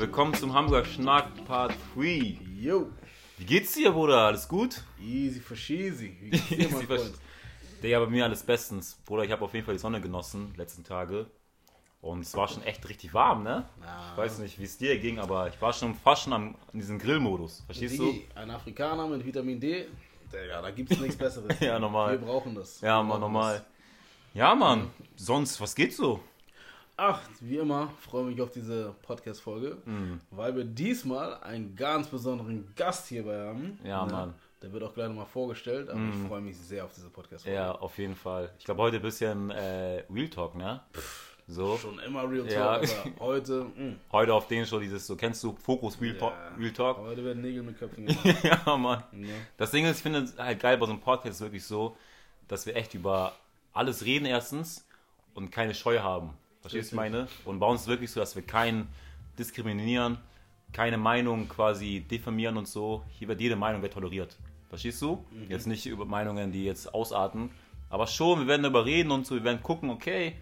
willkommen zum Hamburger Schnack Part 3. Yo, Wie geht's dir, Bruder? Alles gut? easy for cheesy. Wie geht's dir, mein Freund? Digga, bei mir alles bestens. Bruder, ich habe auf jeden Fall die Sonne genossen, letzten Tage. Und es war schon echt richtig warm, ne? Ich weiß nicht, wie es dir ging, aber ich war schon fast schon am, in diesem Grillmodus. Verstehst du? Digi, ein Afrikaner mit Vitamin D, Digga, da gibt's nichts Besseres. Ja, normal. Wir brauchen das. Ja, brauchen normal. Ja, Mann. Sonst, was geht so? Ach, wie immer, freue mich auf diese Podcast-Folge, Mhm. weil wir diesmal einen ganz besonderen Gast hierbei haben. Ja, Ne? Mann. Der wird auch gleich nochmal vorgestellt, aber ich freue mich sehr auf diese Podcast-Folge. Ja, auf jeden Fall. Ich glaube, heute ein bisschen äh, Real Talk, ne? So. Schon immer Real Talk, Ja. aber heute, mh, Heute auf den schon dieses, so kennst du, Fokus Real, Talk, ja. Real Talk? heute werden Nägel mit Köpfen gemacht. ja, Mann. ne? Das Ding ist, ich finde es halt geil bei so einem Podcast wirklich so, dass wir echt über alles reden erstens und keine Scheu haben. Verstehst du, meine? Und bei uns ist wirklich so, dass wir keinen diskriminieren, keine Meinung quasi diffamieren und so. Hier wird jede Meinung wird toleriert. Verstehst du? Jetzt nicht über Meinungen, die jetzt ausarten. Aber schon, wir werden darüber reden und so, wir werden gucken, okay,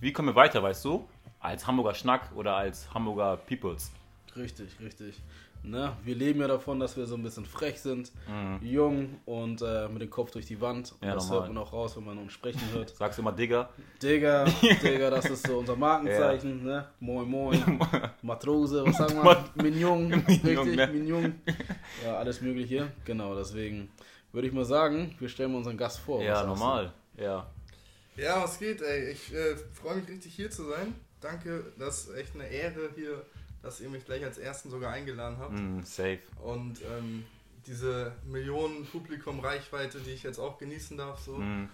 wie kommen wir weiter, weißt du? Als Hamburger Schnack oder als Hamburger Peoples. Richtig, richtig. Ne? Wir leben ja davon, dass wir so ein bisschen frech sind, jung und äh, mit dem Kopf durch die Wand. Und Mhm. Ja, das normal. hört man auch raus, wenn man uns sprechen hört. Sagst du immer Digger? Digga, Digga, das ist so unser Markenzeichen. Ne? Moin, moin. Matrose, was sagen wir? Mignon, Mignon, richtig, ne? Mignon. Ja, alles Mögliche. Genau, deswegen würde ich mal sagen, wir stellen unseren Gast vor. Ja, du? normal. Ja. Ja, was geht, ey? Ich äh, freue mich richtig hier zu sein. Danke, das ist echt eine Ehre hier, dass ihr mich gleich als Ersten sogar eingeladen habt. Mm, safe. Und ähm, diese Millionen Publikum Reichweite, die ich jetzt auch genießen darf, so. Mm.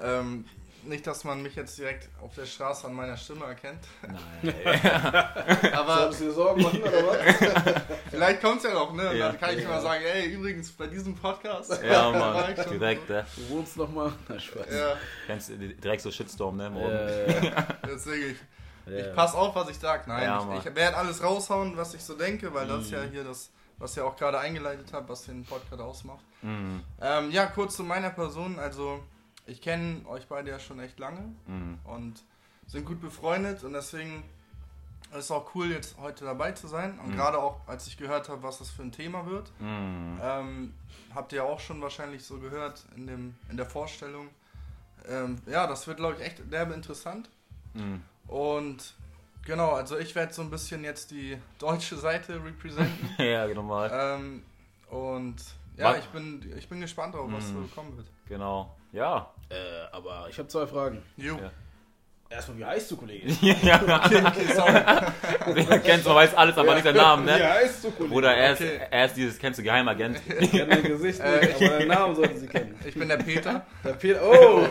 Ähm, nicht, dass man mich jetzt direkt auf der Straße an meiner Stimme erkennt. Nein. Aber du dir Sorgen machen, oder was? vielleicht kommt es ja noch, ne? Ja. dann kann ich Ja. mal sagen, ey, übrigens, bei diesem Podcast. Ja, Mann. ich Direkt, so. ne? Du wohnst noch mal. Na, Spaß. Ja, Kennst du direkt so Shitstorm, ne? Morgen. Äh, deswegen. Ich ja. pass auf, was ich sag. Nein, Ja, ich, ich werde alles raushauen, was ich so denke, weil das ist ja hier das, was ihr auch gerade eingeleitet habt, was den Podcast ausmacht. Mm, Ähm, ja, kurz zu meiner Person. Also, ich kenne euch beide ja schon echt lange mm. und sind gut befreundet und deswegen ist es auch cool, jetzt heute dabei zu sein. Und Mhm. gerade auch, als ich gehört habe, was das für ein Thema wird, Mm. ähm, habt ihr auch schon wahrscheinlich so gehört in, dem, in der Vorstellung. Ähm, ja, das wird, glaube ich, echt derbe interessant. Mm. Und genau, also ich werde so ein bisschen jetzt die deutsche Seite representen. Ja, genau mal. ähm, und ja, ich bin, ich bin gespannt drauf, was Mhm. so kommen wird. Genau. Ja. Äh, aber ich habe zwei Fragen. Jo. Ja. Erstmal, wie heißt du, Kollege? ja. Wer kennt man weiß alles, aber nicht den Namen, Wie ne? heißt du, Kollege? Bruder, er ist, Okay. er ist dieses, kennst du Geheimagent? Ich kenne dein Gesicht nicht, Äh, aber deinen Namen sollten sie kennen. Ich bin der Peter. Der Peter, oh,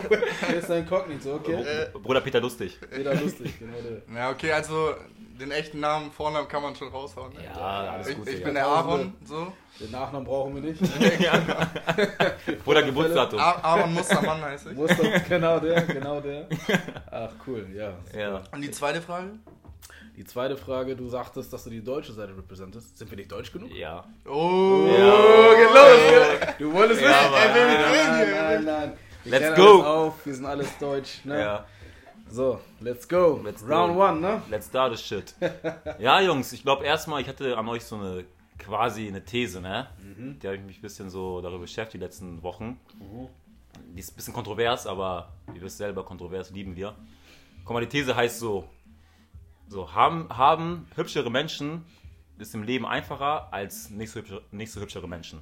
der ist ein Kognito, okay. Äh, Bruder Peter Lustig. Peter lustig, genau der. ja, okay, also den echten Namen, Vornamen kann man schon raushauen. Ne? Ja, alles ich gut, ich Digga. bin der Aaron, so. Den Nachnamen brauchen wir nicht. Bruder Geburtsdatum. A Aaron Mustermann heiße ich. Muster, genau der, genau der. Ach, cool, ja. Ja. Und die zweite Frage? Die zweite Frage, du sagtest, dass du die deutsche Seite repräsentest. Sind wir nicht deutsch genug? Ja. Oh, Ja. geht los! Du wolltest Ja, nicht? Ja, reden, nein, nein. Wir Let's go. Auf. Wir sind alles deutsch, ne? Ja. So, let's go. Let's Round go. one, ne? Let's start the shit. Ja, Jungs, ich glaube erstmal, ich hatte an euch so eine quasi eine These, ne? Die habe ich mich ein bisschen so darüber beschäftigt die letzten Wochen. Die ist ein bisschen kontrovers, aber ihr wisst selber, kontrovers lieben wir. Guck mal, die These heißt so: so haben, haben hübschere Menschen ist im Leben einfacher als nicht so, hübsche, nicht so hübschere Menschen.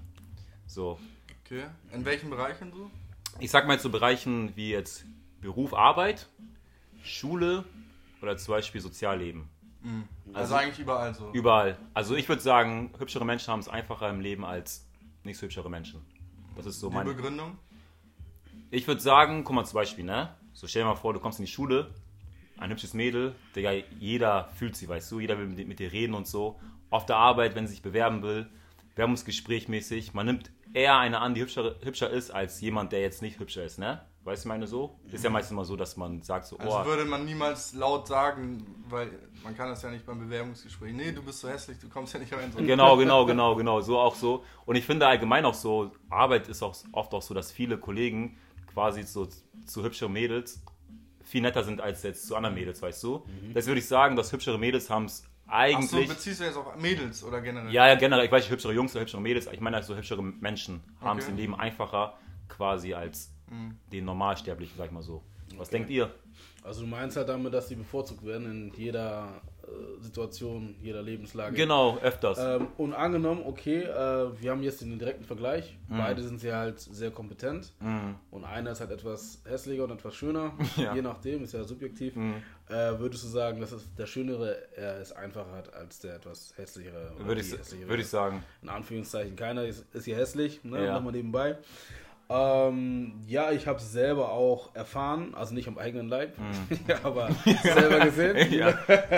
So, Okay, in welchen Bereichen so? ich sag mal so Bereichen wie jetzt Beruf, Arbeit, Schule oder zum Beispiel Sozialleben. Also, eigentlich überall so. Überall. Also ich würde sagen, hübschere Menschen haben es einfacher im Leben als nicht so hübschere Menschen. Das ist so Die meine. Begründung? Ich würde sagen, guck mal zum Beispiel, ne? So stell dir mal vor, du kommst in die Schule, ein hübsches Mädel, Digga, jeder fühlt sie, weißt du, jeder will mit, mit dir reden und so. Auf der Arbeit, wenn sie sich bewerben will, Bewerbungsgespräch mäßig, man nimmt eher eine an, die hübscher, hübscher ist, als jemand, der jetzt nicht hübscher ist, ne? Weißt du, meine so? Ist ja meistens immer so, dass man sagt so, Also oh, würde man niemals laut sagen, weil man kann das ja nicht beim Bewerbungsgespräch. Nee, du bist so hässlich, du kommst ja nicht rein. So. Genau, genau, genau, genau. So auch so. Und ich finde allgemein auch so, Arbeit ist auch oft auch so, dass viele Kollegen quasi so zu hübscheren Mädels viel netter sind als jetzt zu anderen Mädels, weißt du? Das würde ich sagen, dass hübschere Mädels haben es eigentlich. Achso, beziehst du jetzt auf Mädels oder generell? Ja, ja, generell. Ich weiß nicht, hübschere Jungs oder hübschere Mädels. Ich meine, also hübschere Menschen haben es Okay. im Leben einfacher quasi als Mhm. den Normalsterblichen, sag ich mal so. Was denkt ihr? Also du meinst halt damit, dass sie bevorzugt werden in jeder äh, Situation, jeder Lebenslage. Genau, öfters. Ähm, und angenommen, okay, äh, wir haben jetzt den direkten Vergleich. Beide sind sie halt sehr kompetent. Mhm. Und einer ist halt etwas hässlicher und etwas schöner. Ja. Je nachdem, ist ja subjektiv. Mhm. Äh, würdest du sagen, dass es der Schönere er es einfacher hat als der etwas hässlichere? Würde ich, hässlichere? würde ich sagen. In Anführungszeichen, keiner ist, ist hier hässlich, ne? Ja. Nochmal nebenbei. Ähm, ja, ich habe es selber auch erfahren, also nicht am eigenen Leib, ja, aber selber gesehen. Ja.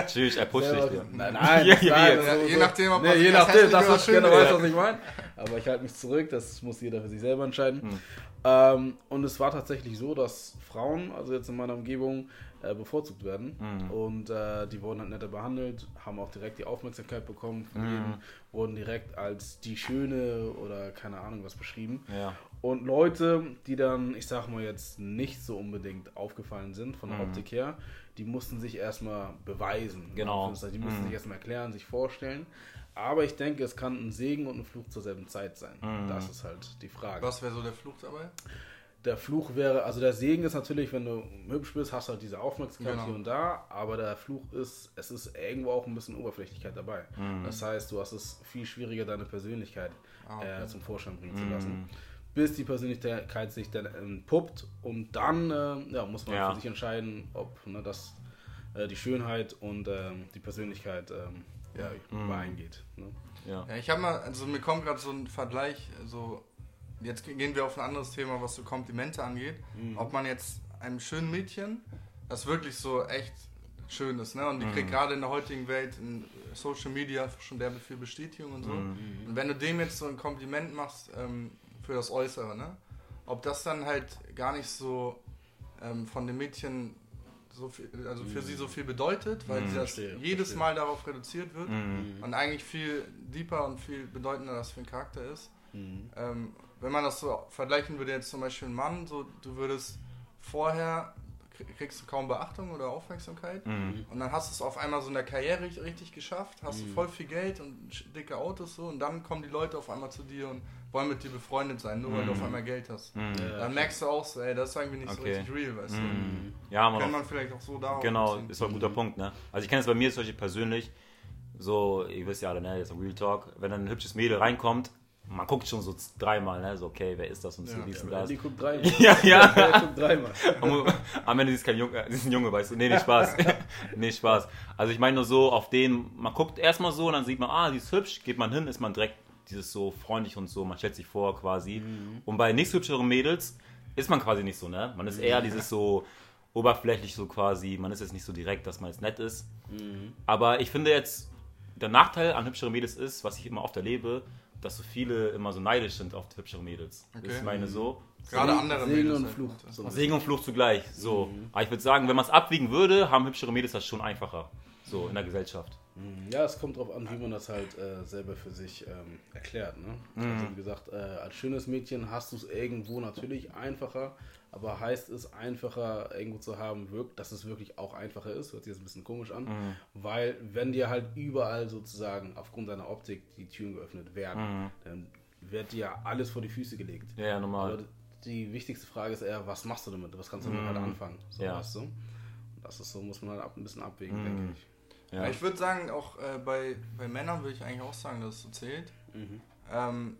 Tschüss, er pusht dich nein, nein, Ja, nein, ja, das ist je so- nachdem, ob nee, man je sich als nachdem, das genau findet. weiß, was ich meine. Aber ich halte mich zurück, das muss jeder für sich selber entscheiden. Hm. Ähm, und es war tatsächlich so, dass Frauen, also jetzt in meiner Umgebung, äh, bevorzugt werden. Hm. Und äh, die wurden halt netter behandelt, haben auch direkt die Aufmerksamkeit bekommen von Hm. jedem, wurden direkt als die Schöne oder keine Ahnung was beschrieben. Ja. Und Leute, die dann, ich sag mal jetzt, nicht so unbedingt aufgefallen sind von der Mhm. Optik her, die mussten sich erstmal beweisen. Genau. Die mussten Mhm. sich erstmal erklären, sich vorstellen. Aber ich denke, es kann ein Segen und ein Fluch zur selben Zeit sein. Mhm. Das ist halt die Frage. Was wäre so der Fluch dabei? Der Fluch wäre, also der Segen ist natürlich, wenn du hübsch bist, hast du halt diese Aufmerksamkeit Genau. hier und da, aber der Fluch ist, es ist irgendwo auch ein bisschen Oberflächlichkeit dabei. Mhm. Das heißt, du hast es viel schwieriger, deine Persönlichkeit Ah, okay. äh, zum Vorschein bringen Mhm. zu lassen. Bis die Persönlichkeit sich dann entpuppt und dann äh, ja, muss man Ja. für sich entscheiden, ob ne, das, äh, die Schönheit und ähm, die Persönlichkeit ähm, ja, Mhm. übereingeht. Ne? Ja. Ja, ich habe mal, also mir kommt gerade so ein Vergleich, so, jetzt gehen wir auf ein anderes Thema, was so Komplimente angeht. Mhm. Ob man jetzt einem schönen Mädchen, das wirklich so echt schön ist, ne? Und die Mhm. kriegt gerade in der heutigen Welt in Social Media schon derbe viel Bestätigung und so. Mhm. Und wenn du dem jetzt so ein Kompliment machst ähm, für das Äußere, ne? Ob das dann halt gar nicht so ähm, von dem Mädchen so viel, also für sie so viel bedeutet, weil Mhm. sie das Verstehe, jedes verstehe. Mal darauf reduziert wird Mhm. und eigentlich viel deeper und viel bedeutender das für ein Charakter ist. Mhm. Ähm, wenn man das so vergleichen würde, jetzt zum Beispiel ein Mann, so du würdest vorher kriegst du kaum Beachtung oder Aufmerksamkeit Mhm. und dann hast du es auf einmal so in der Karriere richtig- geschafft, hast du Mhm. voll viel Geld und dicke Autos so und dann kommen die Leute auf einmal zu dir und wollen mit dir befreundet sein, nur weil du Mhm. auf einmal Geld hast. Mhm. Ja. Dann merkst du auch so, ey, das ist irgendwie nicht so Okay. richtig real, weißt Mhm. Ja, du. man Kann man vielleicht auch so darauf Genau, ist doch ein guter Punkt, ne? Also ich kenne es bei mir zum Beispiel persönlich, so, ihr wisst ja alle, ne, jetzt ein Real Talk, wenn dann ein hübsches Mädel reinkommt, man guckt schon so dreimal, ne, so, okay, wer ist das und so, Ja. dies und Ja, das. die guckt dreimal. Ja, ja. Der guckt dreimal. Am- Ende ist kein Junge, ist ein Junge, weißt du. Nee, nee, Spaß. nee, Spaß. Also ich meine nur so, auf den, man guckt erstmal so und dann sieht man, ah, die ist hübsch, geht man hin, ist man direkt dieses so freundlich und so, man stellt sich vor quasi. Und bei nicht hübscheren Mädels ist man quasi nicht so, ne? Man ist eher dieses so oberflächlich so quasi, man ist jetzt nicht so direkt, dass man jetzt nett ist. Aber ich finde jetzt, der Nachteil an hübscheren Mädels ist, was ich immer oft erlebe, dass so viele immer so neidisch sind auf hübschere Mädels. Okay. Ich meine so. Gerade Segen- andere Segen Mädels und halt. Fluch. So. Segen und Fluch zugleich. So. Aber ich würde sagen, wenn man es abwiegen würde, haben hübschere Mädels das schon einfacher. So in der Gesellschaft. Ja, es kommt darauf an, wie man das halt äh, selber für sich ähm, erklärt. Ne? Also wie gesagt, äh, als schönes Mädchen hast du es irgendwo natürlich einfacher, aber heißt es einfacher irgendwo zu haben, wirkt, dass es wirklich auch einfacher ist, hört sich jetzt ein bisschen komisch an, weil wenn dir halt überall sozusagen aufgrund deiner Optik die Türen geöffnet werden, dann wird dir ja alles vor die Füße gelegt. Ja, ja, normal. Aber die wichtigste Frage ist eher, was machst du damit? Was kannst du damit halt anfangen? So, Ja. weißt du? Und Das ist so, muss man halt ab, ein bisschen abwägen, Mhm. denke ich. Ja. Ich würde sagen, auch äh, bei, bei Männern würde ich eigentlich auch sagen, dass es so zählt. Ähm,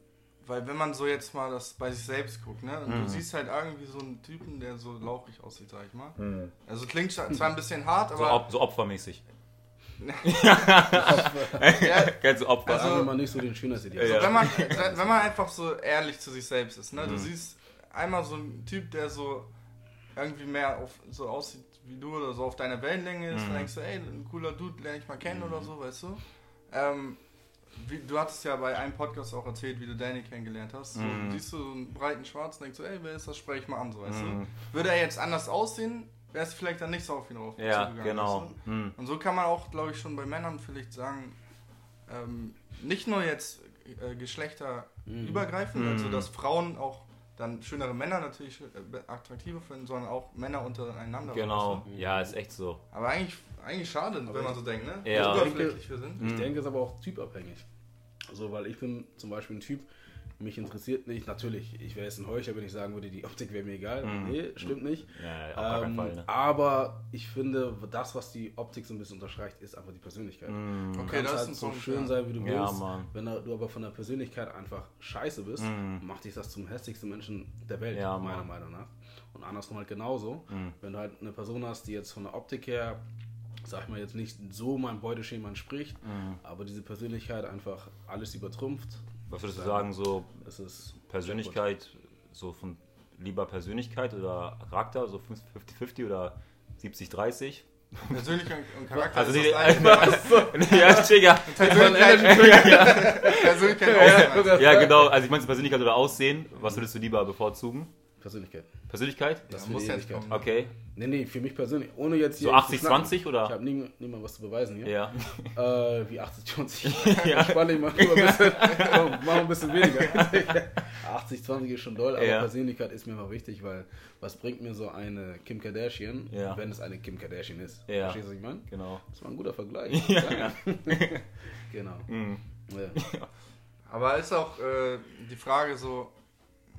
weil wenn man so jetzt mal das bei sich selbst guckt, ne? Und Mhm. du siehst halt irgendwie so einen Typen, der so lauchig aussieht, sag ich mal. Also klingt zwar ein bisschen hart, So, aber op so opfermäßig. ja, Kennst du Opfer? Also- wir mal nicht so den Schönheitsideal. Ja. wenn, man, wenn man einfach so ehrlich zu sich selbst ist, ne? Du Mhm. siehst einmal so einen Typ, der so irgendwie mehr auf, so aussieht wie du oder so auf deiner Wellenlänge ist, Mhm. dann denkst du, ey, ein cooler Dude, lerne ich mal kennen oder so, weißt du? Ähm, wie, du hattest ja bei einem Podcast auch erzählt, wie du Danny kennengelernt hast. So, Mhm. Siehst du so einen breiten Schwarzen, denkst du, ey, wer ist das, spreche ich mal an, so, weißt Mhm. du? Würde er jetzt anders aussehen, wäre es vielleicht dann nicht so auf ihn drauf Ja, zugegangen, genau. weißt du? Hm. Und so kann man auch, glaube ich, schon bei Männern vielleicht sagen, ähm, nicht nur jetzt äh, geschlechterübergreifend, Mhm. also dass Frauen auch dann schönere Männer natürlich äh, attraktiver finden, sondern auch Männer untereinander. Genau, ja, ist echt so. Aber eigentlich, eigentlich schade, wenn man so denkt, ne? Ja. Oberflächlich wir sind. Ich denke, es ist aber auch typabhängig. Also, weil ich bin zum Beispiel ein Typ, mich interessiert nicht, natürlich, ich wäre jetzt ein Heuchler, wenn ich sagen würde, die Optik wäre mir egal. Nee, stimmt nicht. Ja, Ähm, Fall. Ne? Aber ich finde, das, was die Optik so ein bisschen unterstreicht, ist einfach die Persönlichkeit. Okay, Du kannst das ist halt so Punkt, schön ja. sein, wie du Ja, willst. Mann. Wenn du aber von der Persönlichkeit einfach scheiße bist, macht dich das zum hässlichsten Menschen der Welt, Mhm. Ja, meiner. Mhm. Meinung nach. Und andersrum halt genauso. Wenn du halt eine Person hast, die jetzt von der Optik her, sag ich mal, jetzt nicht so meinem Beuteschema entspricht, Mhm. aber diese Persönlichkeit einfach alles übertrumpft, Was würdest du sagen, so es ist Persönlichkeit, so von lieber Persönlichkeit oder Charakter, so 50-50 oder 70-30? Persönlichkeit und Charakter Also ist die, das gleiche. ja, Digga. Persönlichkeit, Persönlichkeit ausmacht. Ja, genau. Also ich meine Persönlichkeit oder Aussehen. Was würdest du lieber bevorzugen? Persönlichkeit. Persönlichkeit? Das Ja, muss jetzt Ewigkeit. kommen. Okay. Nee, nee, für mich persönlich. Ohne jetzt hier. So zu schnacken. 80-20 oder? Ich habe nie, niemand was zu beweisen hier. Ja. Äh, wie 80-20. ja. Spannend, mach lieber ein bisschen, mach ein bisschen weniger. 80-20 ist schon doll, aber Ja. Persönlichkeit ist mir immer wichtig, weil was bringt mir so eine Kim Kardashian, Ja. wenn es eine Kim Kardashian ist? Ja. Verstehst du, was ich meine? Genau. Das war ein guter Vergleich. Ja. genau. Mhm. Ja. Aber ist auch äh, die Frage so,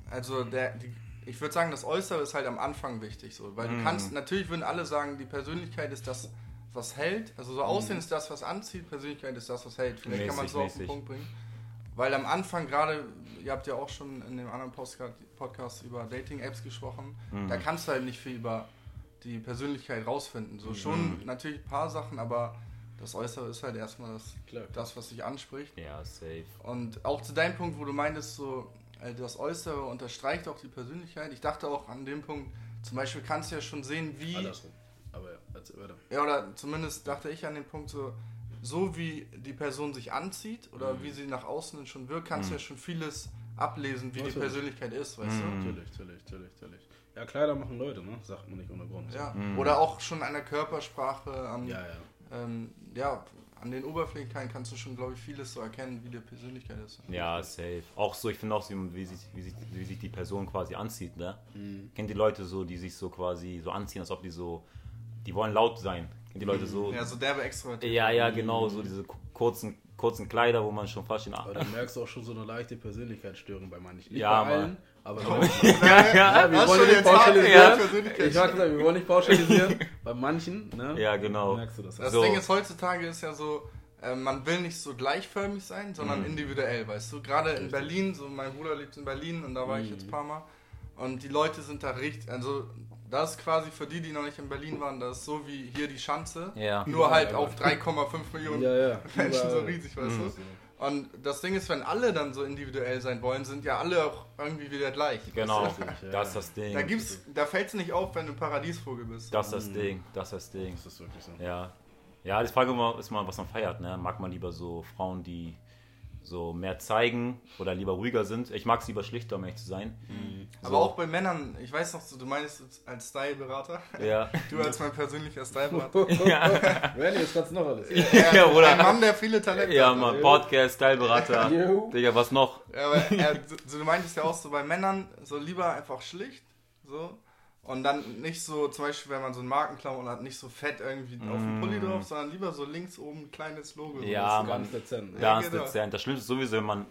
also der, die, ich würde sagen, das Äußere ist halt am Anfang wichtig, so, weil du kannst, natürlich würden alle sagen, die Persönlichkeit ist das, was hält, also so Aussehen ist das, was anzieht, Persönlichkeit ist das, was hält. Vielleicht kann man es so auf den Mäßig, Punkt bringen. Weil am Anfang gerade, ihr habt ja auch schon in dem anderen Podcast, über Dating-Apps gesprochen, da kannst du halt nicht viel über die Persönlichkeit rausfinden. So schon natürlich ein paar Sachen, aber das Äußere ist halt erstmal das, Klar. das was dich anspricht. Ja, safe. Und auch zu deinem Punkt, wo du meintest, so äh, das Äußere unterstreicht auch die Persönlichkeit. Ich dachte auch an dem Punkt, zum Beispiel kannst du ja schon sehen, wie. Andersrum. Aber ja, erzähl weiter. Ja, oder zumindest dachte ich an den Punkt, so, so wie die Person sich anzieht oder wie sie nach außen schon wirkt, kannst du ja schon vieles ablesen, wie die Natürlich. Persönlichkeit ist, weißt Natürlich, natürlich, natürlich, natürlich. Ja, Kleider machen Leute, ne? Sagt man nicht ohne Grund. du? Ja. Oder auch schon an der Körpersprache, an, ja. ja. Ähm, ja, an den Oberflächlichkeiten kannst du schon, glaube ich, vieles so erkennen, wie die Persönlichkeit ist. Ja, safe. Auch so, ich finde auch, so, wie sich, wie, sich, wie sich die Person quasi anzieht, ne? Kennt die Leute so, die sich so quasi so anziehen, als ob die so, die wollen laut sein. Kennt die Leute so? Ja, so derbe extrovertiert. Ja, ja, genau, so diese ku- kurzen, kurzen Kleider, wo man schon fast den Aber da merkst du auch schon so eine leichte Persönlichkeitsstörung bei manchen. Nicht Ja, bei Mann. allen, aber Ja, ja, wir wollen nicht pauschalisieren. ja. Ich mag wir wollen nicht pauschalisieren. bei manchen, ne? ja, genau. Merkst du das. Das So. Ding ist, heutzutage ist ja so, äh, man will nicht so gleichförmig sein, sondern Mhm. individuell, weißt du? Gerade in Berlin, so mein Bruder lebt in Berlin und da war ich Mhm. jetzt ein paar Mal. Und die Leute sind da richtig, also das ist quasi für die, die noch nicht in Berlin waren, das ist so wie hier die Schanze. Ja. Nur halt Ja, auf 3,5 Millionen Ja, ja. Menschen so riesig, weißt Mhm. du? Und das Ding ist, wenn alle dann so individuell sein wollen, sind ja alle auch irgendwie wieder gleich. Genau, Weißt du? ja. das ist das Ding. Da gibt's, da fällt es nicht auf, wenn du ein Paradiesvogel bist. Das ist das Ding, das ist das Ding. Das ist wirklich so. Ja. Ja, die Frage immer- ist mal, was man feiert, ne? Mag man lieber so Frauen, die so mehr zeigen oder lieber ruhiger sind? Ich mag es lieber schlichter, um ehrlich zu sein. Aber So. auch bei Männern, ich weiß noch, so, du meinst als Styleberater, Ja. du als mein persönlicher Styleberater. Randy, jetzt kannst du noch alles. ja, oder? Ein Mann, der viele Talente Ja, hat. Mann, Podcast, Styleberater. Digga, was noch? Ja, aber er, so, du meintest ja auch so bei Männern, so lieber einfach schlicht, so. Und dann nicht so, zum Beispiel, wenn man so einen Markenklamotten hat, nicht so fett irgendwie auf dem Pulli drauf, sondern lieber so links oben ein kleines Logo. so, Ja, du? Ganz dezent. Ganz genau. dezent. Das Schlimmste ist sowieso, wenn man,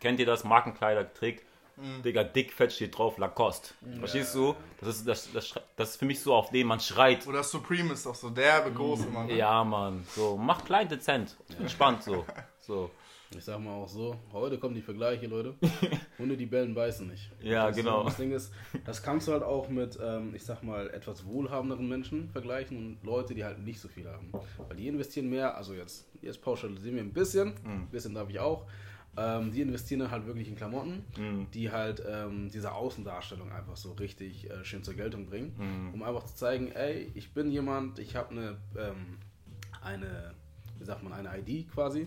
kennt ihr das, Markenkleider trägt, Mhm. Digga, dick, fett steht drauf, Lacoste. Verstehst du? Das ist, das, das, das ist für mich so, auf den man schreit. Oder Supreme ist doch so derbe groß immer. Ne? Ja, Mann, so, mach klein, dezent. Entspannt so. So. Ich sag mal auch so, heute kommen die Vergleiche, Leute. Hunde, die bellen, beißen nicht. Ja, das genau. Das Ding ist, das kannst du halt auch mit, ähm, ich sag mal, etwas wohlhabenderen Menschen vergleichen und Leute, die halt nicht so viel haben. Weil die investieren mehr, also jetzt, jetzt pauschalisieren wir ein bisschen, Mhm. ein bisschen darf ich auch. Ähm, die investieren halt wirklich in Klamotten, Mhm. die halt ähm, diese Außendarstellung einfach so richtig äh, schön zur Geltung bringen, Mhm. um einfach zu zeigen, ey, ich bin jemand, ich habe eine, ähm, eine, wie sagt man, eine ID quasi.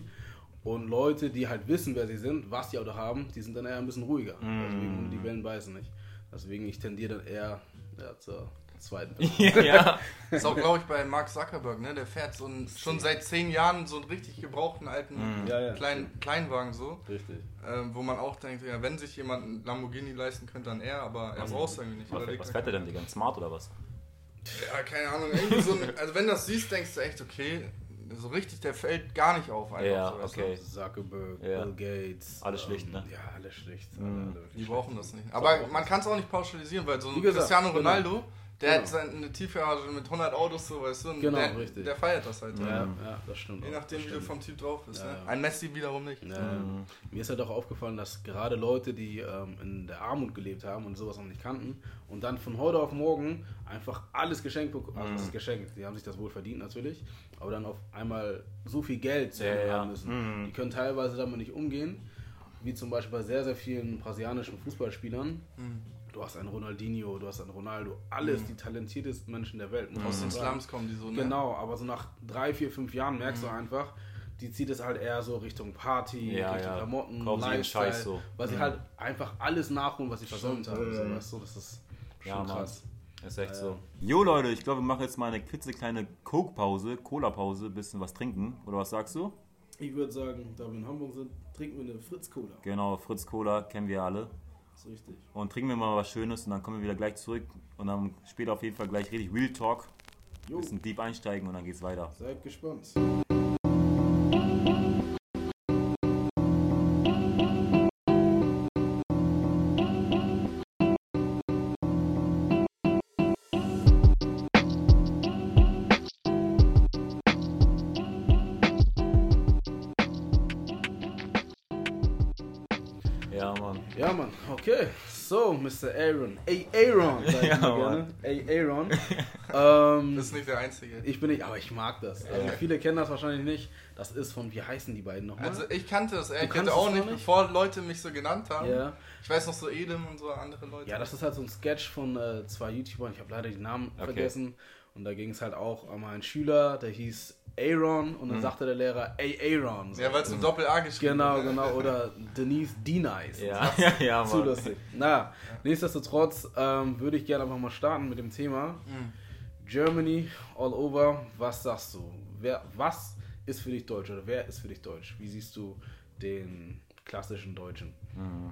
Und Leute, die halt wissen, wer sie sind, was die Auto haben, die sind dann eher ein bisschen ruhiger. Mm. Deswegen die Wellen beißen nicht. Deswegen ich tendiere dann eher ja, zur zweiten. ja. Ist auch, glaube ich, bei Mark Zuckerberg, ne? Der fährt so einen, schon seit zehn Jahren so einen richtig gebrauchten alten Ja, ja. kleinen Kleinwagen so. Richtig. Ähm, wo man auch denkt, ja, wenn sich jemand einen Lamborghini leisten könnte, dann er, aber er braucht es irgendwie nicht. Was, was fährt er denn, Digga? Ein Smart oder was? Ja, keine Ahnung. Irgendwie so ein, also wenn du das siehst, denkst du echt, okay, so richtig, der fällt gar nicht auf einfach. Ja, so, okay. Zuckerberg, Ja. Bill Gates. Alles schlicht, ne? Ja, alles schlicht. Mhm. Alle, alle? Die schlicht. brauchen das nicht. Aber man kann es auch nicht pauschalisieren, weil so ein gesagt, Cristiano genau. Der Genau. hat seine Tiefgarage mit 100 Autos, so weißt du, und Genau, der, richtig. der feiert das halt. Ja, ja, das stimmt. Je nachdem, das wie du stimmt. vom Typ drauf bist. Ja, ne? ja. Ein Messi wiederum nicht. Ja, Mir ist halt auch aufgefallen, dass gerade Leute, die ähm, in der Armut gelebt haben und sowas noch nicht kannten und dann von heute auf morgen einfach alles geschenkt bekommen, also das ist geschenkt, die haben sich das wohl verdient natürlich, aber dann auf einmal so viel Geld zu Ja, haben ja. müssen. Die können teilweise damit nicht umgehen, wie zum Beispiel bei sehr, sehr vielen brasilianischen Fußballspielern. Du hast einen Ronaldinho, du hast einen Ronaldo, alles die talentiertesten Menschen der Welt. Aus den sagen. Slums kommen die so, ne? Genau, aber so nach drei, vier, fünf Jahren merkst du einfach, die zieht es halt eher so Richtung Party, Ja, Richtung ja. Klamotten, Kaufen Lifestyle, Scheiß so. weil sie Mhm. halt einfach alles nachholen, was sie versäumt haben. So, weißt du, das ist schon Ja, krass. Ist echt so. Jo Leute, ich glaube, wir machen jetzt mal eine klitzekleine Coke-Pause, Cola-Pause, bisschen was trinken. Oder was sagst du? Ich würde sagen, da wir in Hamburg sind, trinken wir eine Fritz-Cola. Genau, Fritz Cola kennen wir alle. Ist richtig. Und trinken wir mal was Schönes und dann kommen wir wieder gleich zurück. Und dann später auf jeden Fall gleich richtig Real Talk. Jo, Bisschen deep einsteigen und dann geht's weiter. seid gespannt. Okay. So, Mr. Aaron. Ey, Aaron, sag ich Ja, gerne. Ey, Aaron. ähm, Das ist nicht der Einzige. ich bin nicht, aber ich mag das. Also, viele kennen das wahrscheinlich nicht. Das ist von, wie heißen die beiden nochmal? Also ich kannte das Du kannst gesagt auch nicht? bevor Leute mich so genannt haben. ja. Ich weiß noch so Edem und so andere Leute. Ja, das ist halt so ein Sketch von äh, zwei YouTubern. Ich habe leider die Namen Okay. vergessen. Und da ging es halt auch um einen Schüler, der hieß Aaron. Und dann sagte der Lehrer, ey Aaron. So. Ja, weil es mit Doppel A geschrieben Genau, ne? genau. Oder Denise D-Nice. Ja, ja, ja, Zu Mann. lustig. Na, nichtsdestotrotz ähm, würde ich gerne einfach mal starten mit dem Thema. Germany all over. Was sagst du? Wer, was ist für dich Deutsch oder wer ist für dich Deutsch? Wie siehst du den klassischen Deutschen?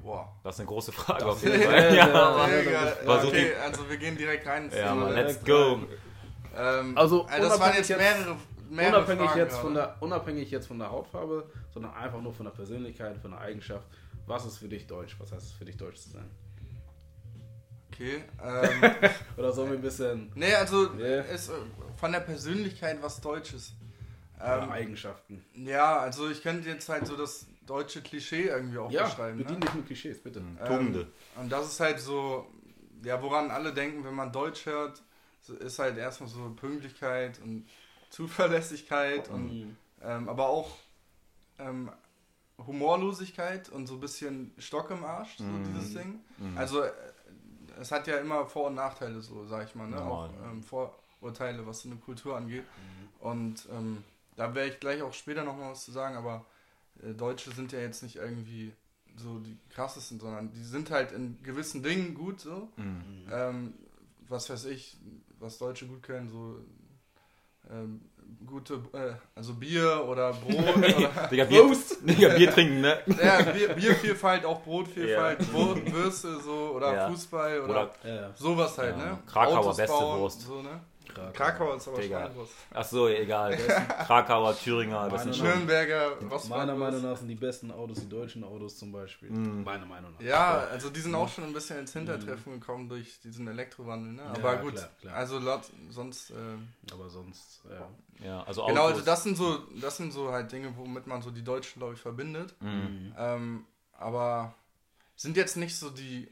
Boah. Das ist eine große Frage auf Ja, jeden Fall. ja, Ja, ja, okay, also wir gehen direkt rein. ins Ja, Thema. Mann, let's go. Ähm, Also, also das waren jetzt mehrere unabhängig, Fragen jetzt gerade. von der, unabhängig jetzt von der Hautfarbe, sondern einfach nur von der Persönlichkeit, von der Eigenschaft. Was ist für dich Deutsch? Was heißt es für dich Deutsch zu sein? Okay. Ähm, Oder sollen wir ein bisschen nee, also ist äh, von der Persönlichkeit was Deutsches. äh, Ähm, Eigenschaften? ja, also ich könnte jetzt halt so das deutsche Klischee irgendwie auch Ja, beschreiben. bedien Ne? dich mit Klischees, bitte. Tugende. Und das ist halt so, ja, woran alle denken, wenn man Deutsch hört, ist halt erstmal so Pünktlichkeit und Zuverlässigkeit und Mhm. ähm, aber auch ähm, Humorlosigkeit und so ein bisschen Stock im Arsch, so Mhm. dieses Ding. Mhm. Also äh, es hat ja immer Vor- und Nachteile, so sag ich mal, ne? Normal. auch ähm, Vorurteile, was so eine Kultur angeht. Mhm. Und ähm, da werde ich gleich auch später noch mal was zu sagen, aber äh, Deutsche sind ja jetzt nicht irgendwie so die krassesten, sondern die sind halt in gewissen Dingen gut so. Mhm. Ähm, was weiß ich, was Deutsche gut können, so ähm, gute, äh, also Bier oder Brot oder Digga, Bier, Digga, Bier trinken, ne? ja, Bier, Biervielfalt, auch Brotvielfalt, Ja. Brot, Würste so oder Ja. Fußball oder, Oder, sowas halt, Ja, ne? Krakauer, Autos beste bauen, Wurst. So, ne? Krakau. Krakauer ist aber. Schweinwurst. ach so, egal. Krakauer, Thüringer, das sind. Nürnberger, was Meiner Meinung nach sind die besten Autos die deutschen Autos zum Beispiel. Mhm. Meiner Meinung nach. Ja, also die sind auch schon ein bisschen ins Hintertreffen gekommen durch diesen Elektrowandel, ne? Aber Ja, gut, klar, klar. also laut, sonst, äh, Aber sonst, ja. Ja, also genau, Autos. also das sind so, das sind so halt Dinge, womit man so die Deutschen, glaube ich, verbindet. Mhm. Ähm, aber sind jetzt nicht so die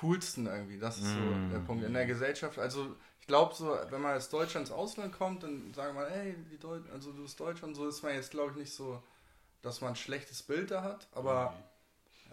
coolsten irgendwie. Das ist Mm. so der Punkt in der Gesellschaft. Also ich glaube so, wenn man als Deutscher ins Ausland kommt, dann sagen wir, ey, die Deut also du bist Deutscher und so ist man jetzt glaube ich nicht so, dass man ein schlechtes Bild da hat. Aber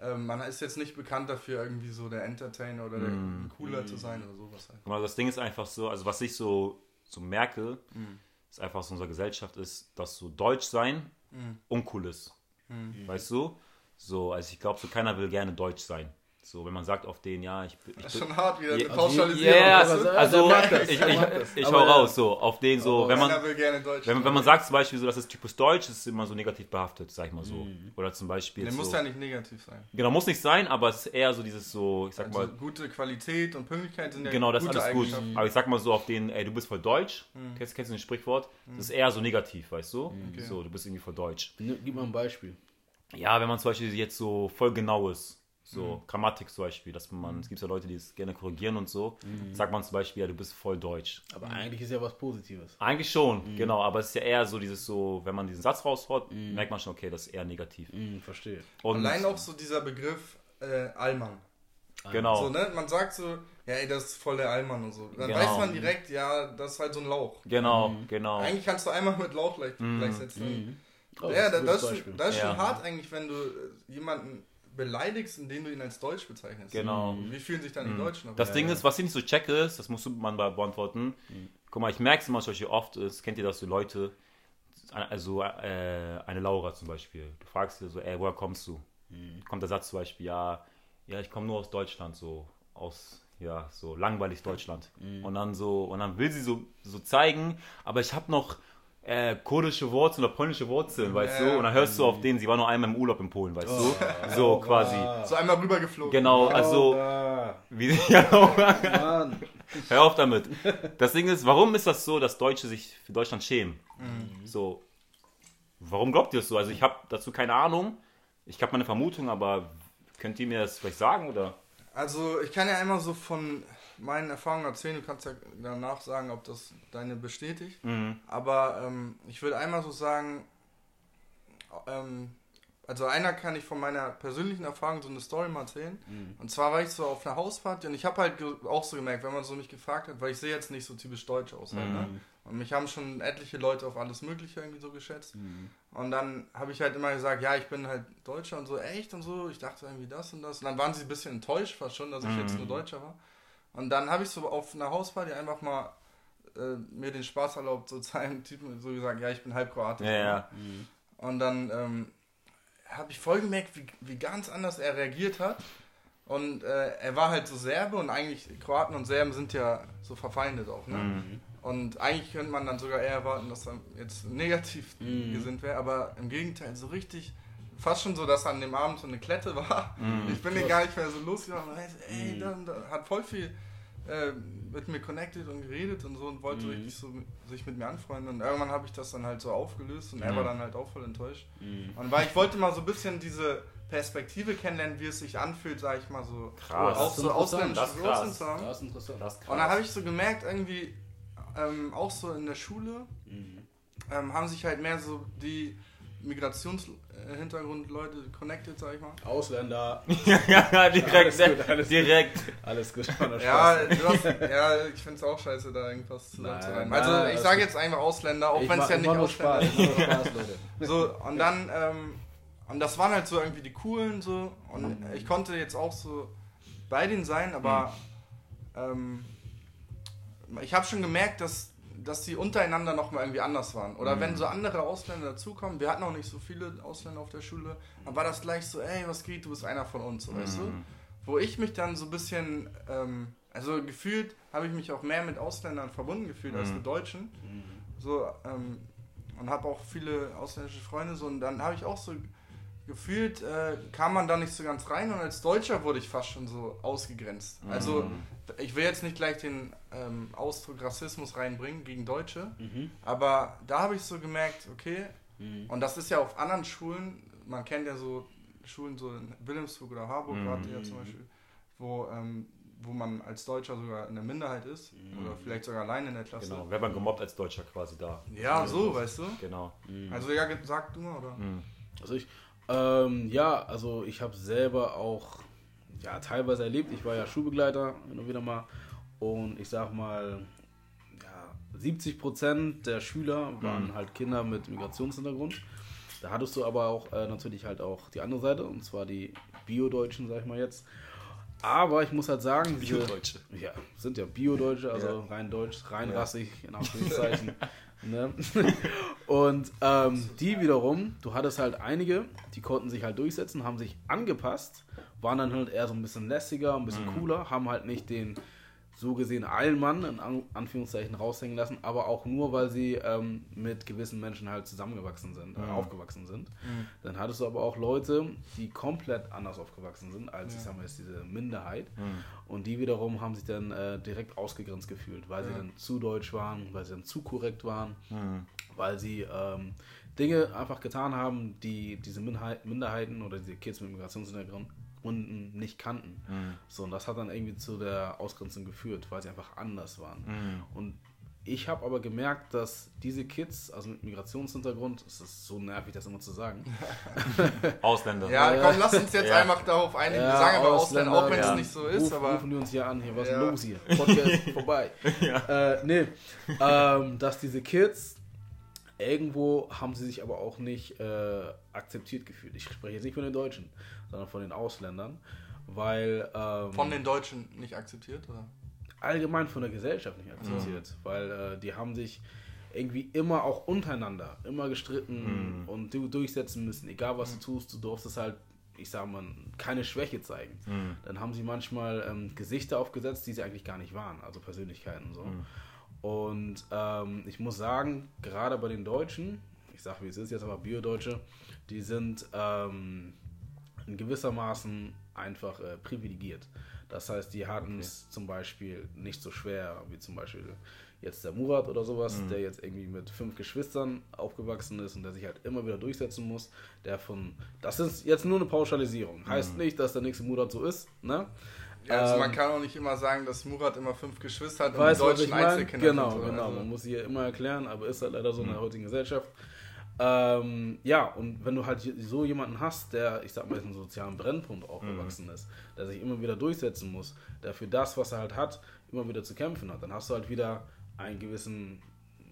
ähm, man ist jetzt nicht bekannt dafür, irgendwie so der Entertainer oder der Mm. cooler zu sein oder sowas halt. Aber das Ding ist einfach so, also was ich so, so merke, Mhm. ist einfach so in unserer Gesellschaft ist, dass so Deutsch sein Mhm. uncool ist. Mhm. Weißt du? So, also ich glaube, so keiner will gerne Deutsch sein. So, wenn man sagt auf den, ja, ich bin. Das ist schon hart wieder, eine also- Pauschalisierung. Ja, also- also, also das, ich, ich, mag das. ich hau raus, so, auf den so, wenn man, wenn, wenn man sagt zum Beispiel so, das ist typisch deutsch, ist immer so negativ behaftet, sag ich mal so. Mhm. Oder zum Beispiel. Der so, muss ja nicht negativ sein. Genau, muss nicht sein, aber es ist eher so dieses so, ich sag Also mal, gute Qualität und Pünktlichkeit sind ja genau, das ist alles gut. Aber ich sag mal so auf den, ey, du bist voll deutsch, Mhm. kennst, kennst du das Sprichwort? Das ist eher so negativ, weißt du? Okay. So, du bist irgendwie voll deutsch. Gib mal ein Beispiel. Ja, wenn man zum Beispiel jetzt so voll genau ist, so Mhm. Grammatik zum Beispiel, dass man, es gibt ja Leute, die es gerne korrigieren und so, sagt man zum Beispiel, ja, du bist voll deutsch. Aber eigentlich ist ja was Positives. Eigentlich schon, genau, aber es ist ja eher so dieses so, wenn man diesen Satz raushaut, merkt man schon, okay, das ist eher negativ. Hm, verstehe. Und Allein auch so dieser Begriff äh, Allmann. genau, So, ne? Man sagt so, ja, ey, das ist voll der Allmann und so. Dann Genau. weiß man direkt, ja, das ist halt so ein Lauch. genau, genau. Eigentlich kannst du einmal mit Lauch gleich, gleichsetzen. Oh, Ja, ein da, gutes das, ist, schon- das ist Ja. schon hart eigentlich, wenn du äh, jemanden beleidigst, indem du ihn als Deutsch bezeichnest. Genau. Wie fühlen sich dann die Deutschen? Das Ding ist, was ich nicht so checke, ist, das musst du man be- beantworten. Guck mal, ich merke es immer Beispiel oft, ist, kennt ihr das so Leute, also äh, eine Laura zum Beispiel, du fragst sie so, ey, woher kommst du? Kommt der Satz zum Beispiel, ja, ja, ich komme nur aus Deutschland, so aus, ja, so langweilig Deutschland. Und dann so, und dann will sie so, so zeigen, aber ich habe noch äh, kurdische Wurzeln oder polnische Wurzeln, weißt Ja. du? Und dann hörst du auf den, sie war nur einmal im Urlaub in Polen, weißt du? So quasi. so einmal rübergeflogen. Genau, also, Ah, wie, ja, Mann. Hör auf damit. Das Ding ist, warum ist das so, dass Deutsche sich für Deutschland schämen? So, warum glaubt ihr das so? Also ich habe dazu keine Ahnung. Ich habe meine Vermutung, aber könnt ihr mir das vielleicht sagen oder? Also ich kann ja einmal so von meinen Erfahrungen erzählen, du kannst ja danach sagen, ob das deine bestätigt. Mhm. Aber ähm, ich will einmal so sagen, ähm, also einer kann ich von meiner persönlichen Erfahrung so eine Story mal erzählen. Und zwar war ich so auf einer Hausparty und ich habe halt auch so gemerkt, wenn man so mich gefragt hat, weil ich sehe jetzt nicht so typisch deutsch aus. Halt, ne? Und mich haben schon etliche Leute auf alles Mögliche irgendwie so geschätzt. Und dann habe ich halt immer gesagt, ja, ich bin halt Deutscher und so, echt und so. Ich dachte irgendwie das und das. Und dann waren sie ein bisschen enttäuscht fast schon, dass ich jetzt nur Deutscher war. Und dann habe ich so auf einer Hausparty einfach mal äh, mir den Spaß erlaubt, so zu einem Typen so gesagt, ja, ich bin halb Kroatisch. Ja, ja. Und dann ähm, habe ich voll gemerkt, wie, wie ganz anders er reagiert hat. Und äh, er war halt so Serbe und eigentlich Kroaten und Serben sind ja so verfeindet auch. Ne? Mhm. Und eigentlich könnte man dann sogar eher erwarten, dass er jetzt negativ gesinnt wäre, aber im Gegenteil, so richtig, fast schon so, dass an dem Abend so eine Klette war. Ich bin den gar nicht mehr so losgegangen ey, dann, dann hat voll viel äh, mit mir connected und geredet und so und wollte richtig so sich mit mir anfreunden. Und irgendwann habe ich das dann halt so aufgelöst und er war dann halt auch voll enttäuscht. Und weil ich wollte mal so ein bisschen diese Perspektive kennenlernen, wie es sich anfühlt, sag ich mal so, Krass. auch so ausländische krass. Wurzeln zu haben. Das ist interessant. Das ist Und dann habe ich so gemerkt, irgendwie, ähm, auch so in der Schule, ähm, haben sich halt mehr so die Migrationshintergrundleute connected, sag ich mal. Ausländer. ja, direkt, Alles gut, alles gut. direkt. Alles gut. war nur Ja, hast, ja ich finde es auch scheiße, da irgendwas zusammenzureimen. Nein, Also nein, ich alles sage gut. jetzt einfach Ausländer, auch wenn es ja ich nicht Ausländer Leute. So, und dann, ähm, und das waren halt so irgendwie die coolen so. Und Mhm. ich konnte jetzt auch so bei denen sein, aber ähm, ich habe schon gemerkt, dass, dass die untereinander nochmal irgendwie anders waren. Oder Mhm. wenn so andere Ausländer dazukommen, wir hatten auch nicht so viele Ausländer auf der Schule, dann war das gleich so, ey, was geht, du bist einer von uns, so, weißt du? Wo ich mich dann so ein bisschen, ähm, also gefühlt habe ich mich auch mehr mit Ausländern verbunden gefühlt als mit Deutschen. So, ähm, und habe auch viele ausländische Freunde so und dann habe ich auch so gefühlt, äh, kam man da nicht so ganz rein und als Deutscher wurde ich fast schon so ausgegrenzt. Also ich will jetzt nicht gleich den ähm, Ausdruck Rassismus reinbringen gegen Deutsche, aber da habe ich so gemerkt, okay, und das ist ja auf anderen Schulen, man kennt ja so Schulen so in Wilhelmsburg oder Harburg gerade ja zum Beispiel, wo, ähm, wo man als Deutscher sogar in der Minderheit ist oder vielleicht sogar allein in der Klasse. Genau, wäre man gemobbt als Deutscher quasi da. Ja, so, weißt du? Genau. Also ja, sag du mal, oder? Also ich, ähm, ja, also ich habe selber auch ja, teilweise erlebt. Ich war ja Schulbegleiter hin und wieder mal. Und ich sag mal, ja, 70 Prozent der Schüler waren halt Kinder mit Migrationshintergrund. Da hattest du aber auch äh, natürlich halt auch die andere Seite, und zwar die Bio-Deutschen, sag ich mal jetzt. Aber ich muss halt sagen, diese, Bio-Deutsche. ja, sind ja Bio-Deutsche, also Ja. rein deutsch, rein rassig, in Anführungszeichen. ne? Und ähm, die wiederum, du hattest halt einige, die konnten sich halt durchsetzen, haben sich angepasst waren dann halt eher so ein bisschen lässiger, ein bisschen cooler, haben halt nicht den so gesehen Allmann in An Anführungszeichen raushängen lassen, aber auch nur, weil sie ähm, mit gewissen Menschen halt zusammengewachsen sind, äh, aufgewachsen sind. Dann hattest du aber auch Leute, die komplett anders aufgewachsen sind, als ich sag mal jetzt diese Minderheit. Und die wiederum haben sich dann äh, direkt ausgegrenzt gefühlt, weil sie dann zu deutsch waren, weil sie dann zu korrekt waren, weil sie ähm, Dinge einfach getan haben, die diese Minderheit, Minderheiten oder diese Kids mit Migrationshintergrund Gründen nicht kannten. So, und das hat dann irgendwie zu der Ausgrenzung geführt, weil sie einfach anders waren. Und ich habe aber gemerkt, dass diese Kids, also mit Migrationshintergrund, es ist so nervig, das immer zu sagen. Ausländer. Ja, komm, lass uns jetzt Ja. einfach darauf einigen. Wir sagen aber Ausländer, auch wenn es ja. nicht so ist, Ruf, aber. rufen die uns hier an, hier, was ist Ja. los hier? Podcast vorbei. Äh, nee, ähm, dass diese Kids irgendwo haben sie sich aber auch nicht äh, akzeptiert gefühlt. Ich spreche jetzt nicht von den Deutschen, sondern von den Ausländern, weil ähm, Von den Deutschen nicht akzeptiert, oder? allgemein von der Gesellschaft nicht akzeptiert, weil äh, die haben sich irgendwie immer auch untereinander immer gestritten und du durchsetzen müssen, egal was du tust, du durftest halt, ich sag mal, keine Schwäche zeigen. Dann haben sie manchmal ähm, Gesichter aufgesetzt, die sie eigentlich gar nicht waren, also Persönlichkeiten und so. Und ähm, ich muss sagen, gerade bei den Deutschen, ich sag wie es ist jetzt aber Bio-Deutsche, die sind ähm, in gewissermaßen einfach äh, privilegiert. Das heißt, die hatten es zum Beispiel nicht so schwer, wie zum Beispiel jetzt der Murat oder sowas, der jetzt irgendwie mit fünf Geschwistern aufgewachsen ist und der sich halt immer wieder durchsetzen muss. Der von, das ist jetzt nur eine Pauschalisierung. Heißt nicht, dass der nächste Murat so ist, ne? Ja, also man Ähm, kann auch nicht immer sagen, dass Murat immer fünf Geschwister hat und Weißt die deutschen? Einzelkinder Genau, sind. genau. Also, Man muss hier immer erklären, aber ist halt leider so in der heutigen Gesellschaft. Ähm, ja, und wenn du halt so jemanden hast, der, ich sag mal, in einem sozialen Brennpunkt aufgewachsen ist, der sich immer wieder durchsetzen muss, der für das, was er halt hat, immer wieder zu kämpfen hat, dann hast du halt wieder einen gewissen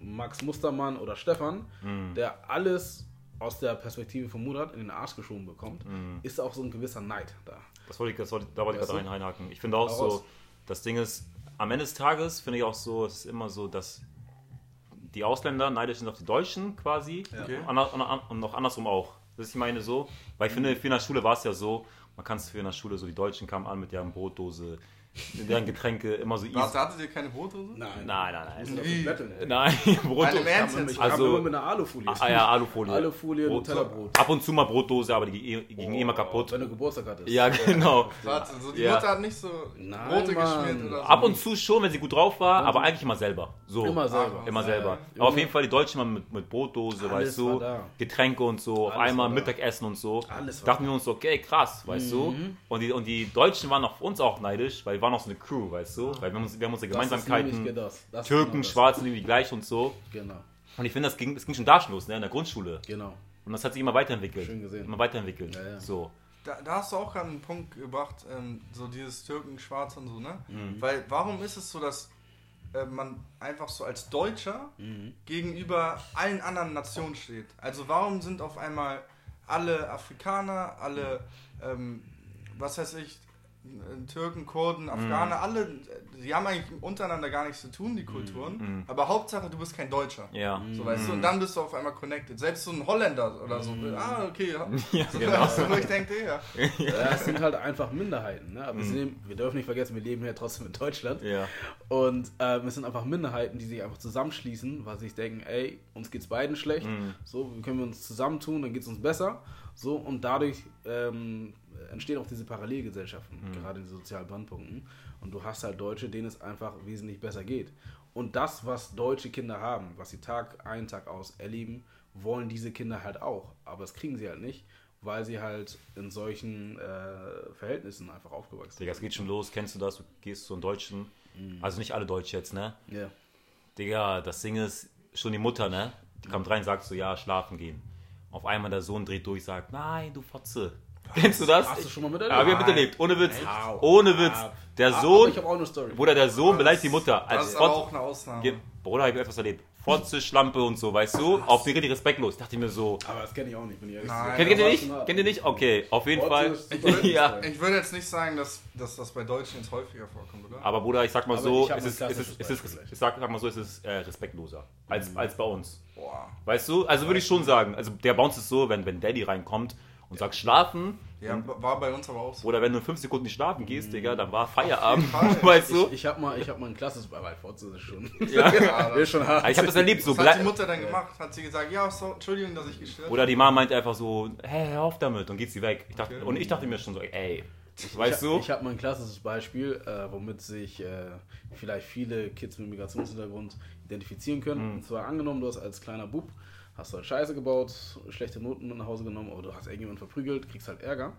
Max Mustermann oder Stefan, der alles aus der Perspektive von Murat in den Arsch geschoben bekommt, ist auch so ein gewisser Neid da. Das wollte ich, das wollte, da wollte ich gerade reinhaken. Ich finde auch Hau raus. so, das Ding ist, am Ende des Tages finde ich auch so, es ist immer so, dass die Ausländer neidisch sind auf die Deutschen quasi Okay. und, ander- und, noch andersrum auch. Das ist, ich meine so, weil ich finde, für in der Schule war es ja so, man kann es für in der Schule so, die Deutschen kamen an mit deren Brotdose, deren Getränke, immer so easy. Hattet ihr keine Boothose? Nein, Nein, nein, nein. Wie? Nein, Brotdose. Ernst Ich Also- immer mit einer Alufolie. Ah ja, Alufolie. Alufolie, Brot- Nutella-Brot. Ab und zu mal Brotdose, aber die ging eh immer kaputt. Wenn du Geburtstag hattest. Ja, genau. Warte, so die Ja. Mutter hat nicht so Nein, Brote Mann. geschmiert oder so. Ab und zu schon, wenn sie gut drauf war, aber eigentlich immer selber. So. Immer selber. Immer selber. Aber auf jeden Fall die Deutschen waren mit, mit Brotdose, Alles weißt du. Getränke und so, auf einmal. Mittagessen und so. Alles war Dachten wir uns so, okay, krass, weißt du. Und die, und die Deutschen waren auf uns auch neidisch, weil wir waren auch so eine Crew, weißt du. Weil wir haben, uns, wir haben unsere Das ist Gemeinsamkeiten. das. Das Türken, genau. Schwarzen, irgendwie gleich und so. Genau, Und ich finde, das ging, das ging schon da schon los, ne, in der Grundschule. genau. Und das hat sich immer weiterentwickelt. Schön gesehen. Immer weiterentwickelt. Ja, ja. So. Da, da hast du auch gerade einen Punkt gebracht, ähm, so dieses Türken, Schwarz und so, ne? Mhm. Weil warum ist es so, dass äh, man einfach so als Deutscher Mhm. gegenüber allen anderen Nationen steht? Also warum sind auf einmal alle Afrikaner, alle, ähm, was weiß ich, Türken, Kurden, Afghaner, alle, äh, die haben eigentlich untereinander gar nichts zu tun, die Kulturen, aber Hauptsache du bist kein Deutscher. Ja. So, weißt du, und dann bist du auf einmal connected. Selbst so ein Holländer oder so. Ah, okay. Ja, Ja, so, genau. so, wo ich denke, ja. Ja, es sind halt einfach Minderheiten. Ne? Aber sind, wir dürfen nicht vergessen, wir leben ja trotzdem in Deutschland. Ja. Und ähm, es sind einfach Minderheiten, die sich einfach zusammenschließen, weil sie sich denken, ey, uns geht's beiden schlecht. Mhm. So, wir können uns zusammentun, dann geht's uns besser. So, und dadurch ähm, entstehen auch diese Parallelgesellschaften, Mhm. gerade in den sozialen Brandpunkten. Und du hast halt Deutsche, denen es einfach wesentlich besser geht. Und das, was deutsche Kinder haben, was sie Tag ein, Tag aus erleben, wollen diese Kinder halt auch. Aber das kriegen sie halt nicht, weil sie halt in solchen äh, Verhältnissen einfach aufgewachsen sind. Digga, es geht schon los. Kennst du das? Du gehst zu einem Deutschen. Also nicht alle Deutsche jetzt, ne? Ja. Digga, das Ding ist, schon die Mutter, ne? Die kommt rein, sagt so, ja, schlafen gehen. Auf einmal der Sohn dreht durch, sagt, nein, du Fotze. Kennst du das? Hast du schon mal miterlebt? Ja, wir haben miterlebt, ohne Witz. Au. Ohne Witz. Der Sohn, aber Ich habe auch eine Story. Bruder, der Sohn beleidigt die Mutter. Das Als ist aber Fotze. auch eine Ausnahme. Bruder, hab ich etwas erlebt. Fotze, Schlampe und so, weißt du? Auf die richtig respektlos. Ich dachte mir so, Aber das kenne ich auch nicht, bin ich ehrlich. Nein. kennt ihr Aber nicht? Kennt ihr nicht? Okay, auf jeden Fotze Fall. ist super ja. Ich würde jetzt nicht sagen, dass, dass das bei Deutschen jetzt häufiger vorkommt, oder? Aber Bruder, ich sag mal Aber so, hab es ist, es ist, klassisches es ist, Beispiel vielleicht. ich sag, sag mal so, es ist äh, respektloser als, als bei uns. Boah. Weißt du? Also würde ich schon sagen, also der uns ist so, wenn, wenn Daddy reinkommt und sagst schlafen, Ja, war bei uns aber auch so. oder wenn du in fünf Sekunden nicht schlafen gehst, Digga, dann war Feierabend, weißt du? Ich, ich habe mal, ich hab mal ein klasses bei ist schon. Ja. ist schon hart. Also ich habe das erlebt, so Was hat die Mutter dann gemacht? Hat sie gesagt, ja, so, Entschuldigung, dass ich gestört Oder die Mama meint einfach so, hey, hör auf damit und geht sie weg. Ich dachte, Okay. Und ich dachte mir schon so, ey, weißt ich, du? Ich habe mal ein klassisches Beispiel, äh, womit sich äh, vielleicht viele Kids mit Migrationshintergrund identifizieren können. Mhm. Und zwar angenommen, du hast als kleiner Bub, hast du halt Scheiße gebaut, schlechte Noten mit nach Hause genommen, oder du hast irgendjemanden verprügelt, kriegst halt Ärger.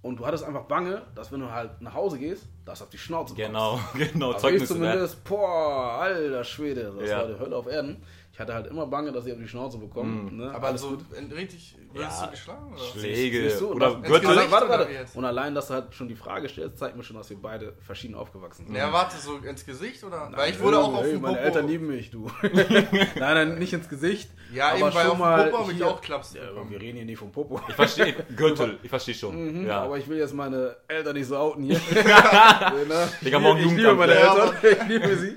Und du hattest einfach Bange, dass wenn du halt nach Hause gehst, dass du auf die Schnauze bekommst. Genau, genau, Aber ich Zeugnisse werden. zumindest, boah, alter Schwede, das Ja. war die Hölle auf Erden. Ich hatte halt immer Bange, dass ich auf die Schnauze bekomme. Ne? Aber Alles so gut. richtig, würdest Ja. du geschlagen? Oder? Schläge du, oder Gürtel. Gesicht warte, warte. Und allein, dass du halt schon die Frage stellst, zeigt mir schon, dass wir beide verschieden aufgewachsen sind. Ja, warte, so ins Gesicht oder? Weil ich Nein, wurde auch auf hey, Meine Popo. Eltern lieben mich, du. nein, nein, nicht ins Gesicht. Ja, eben, weil auf dem Popo habe ich auch Klaps Ja, wir reden hier nicht vom Popo. Ich verstehe, Gürtel, ich verstehe schon. Mhm, ja. Aber ich will jetzt meine Eltern nicht so outen hier. Digga, morgen ich liebe meine Ja, Eltern, ich liebe sie.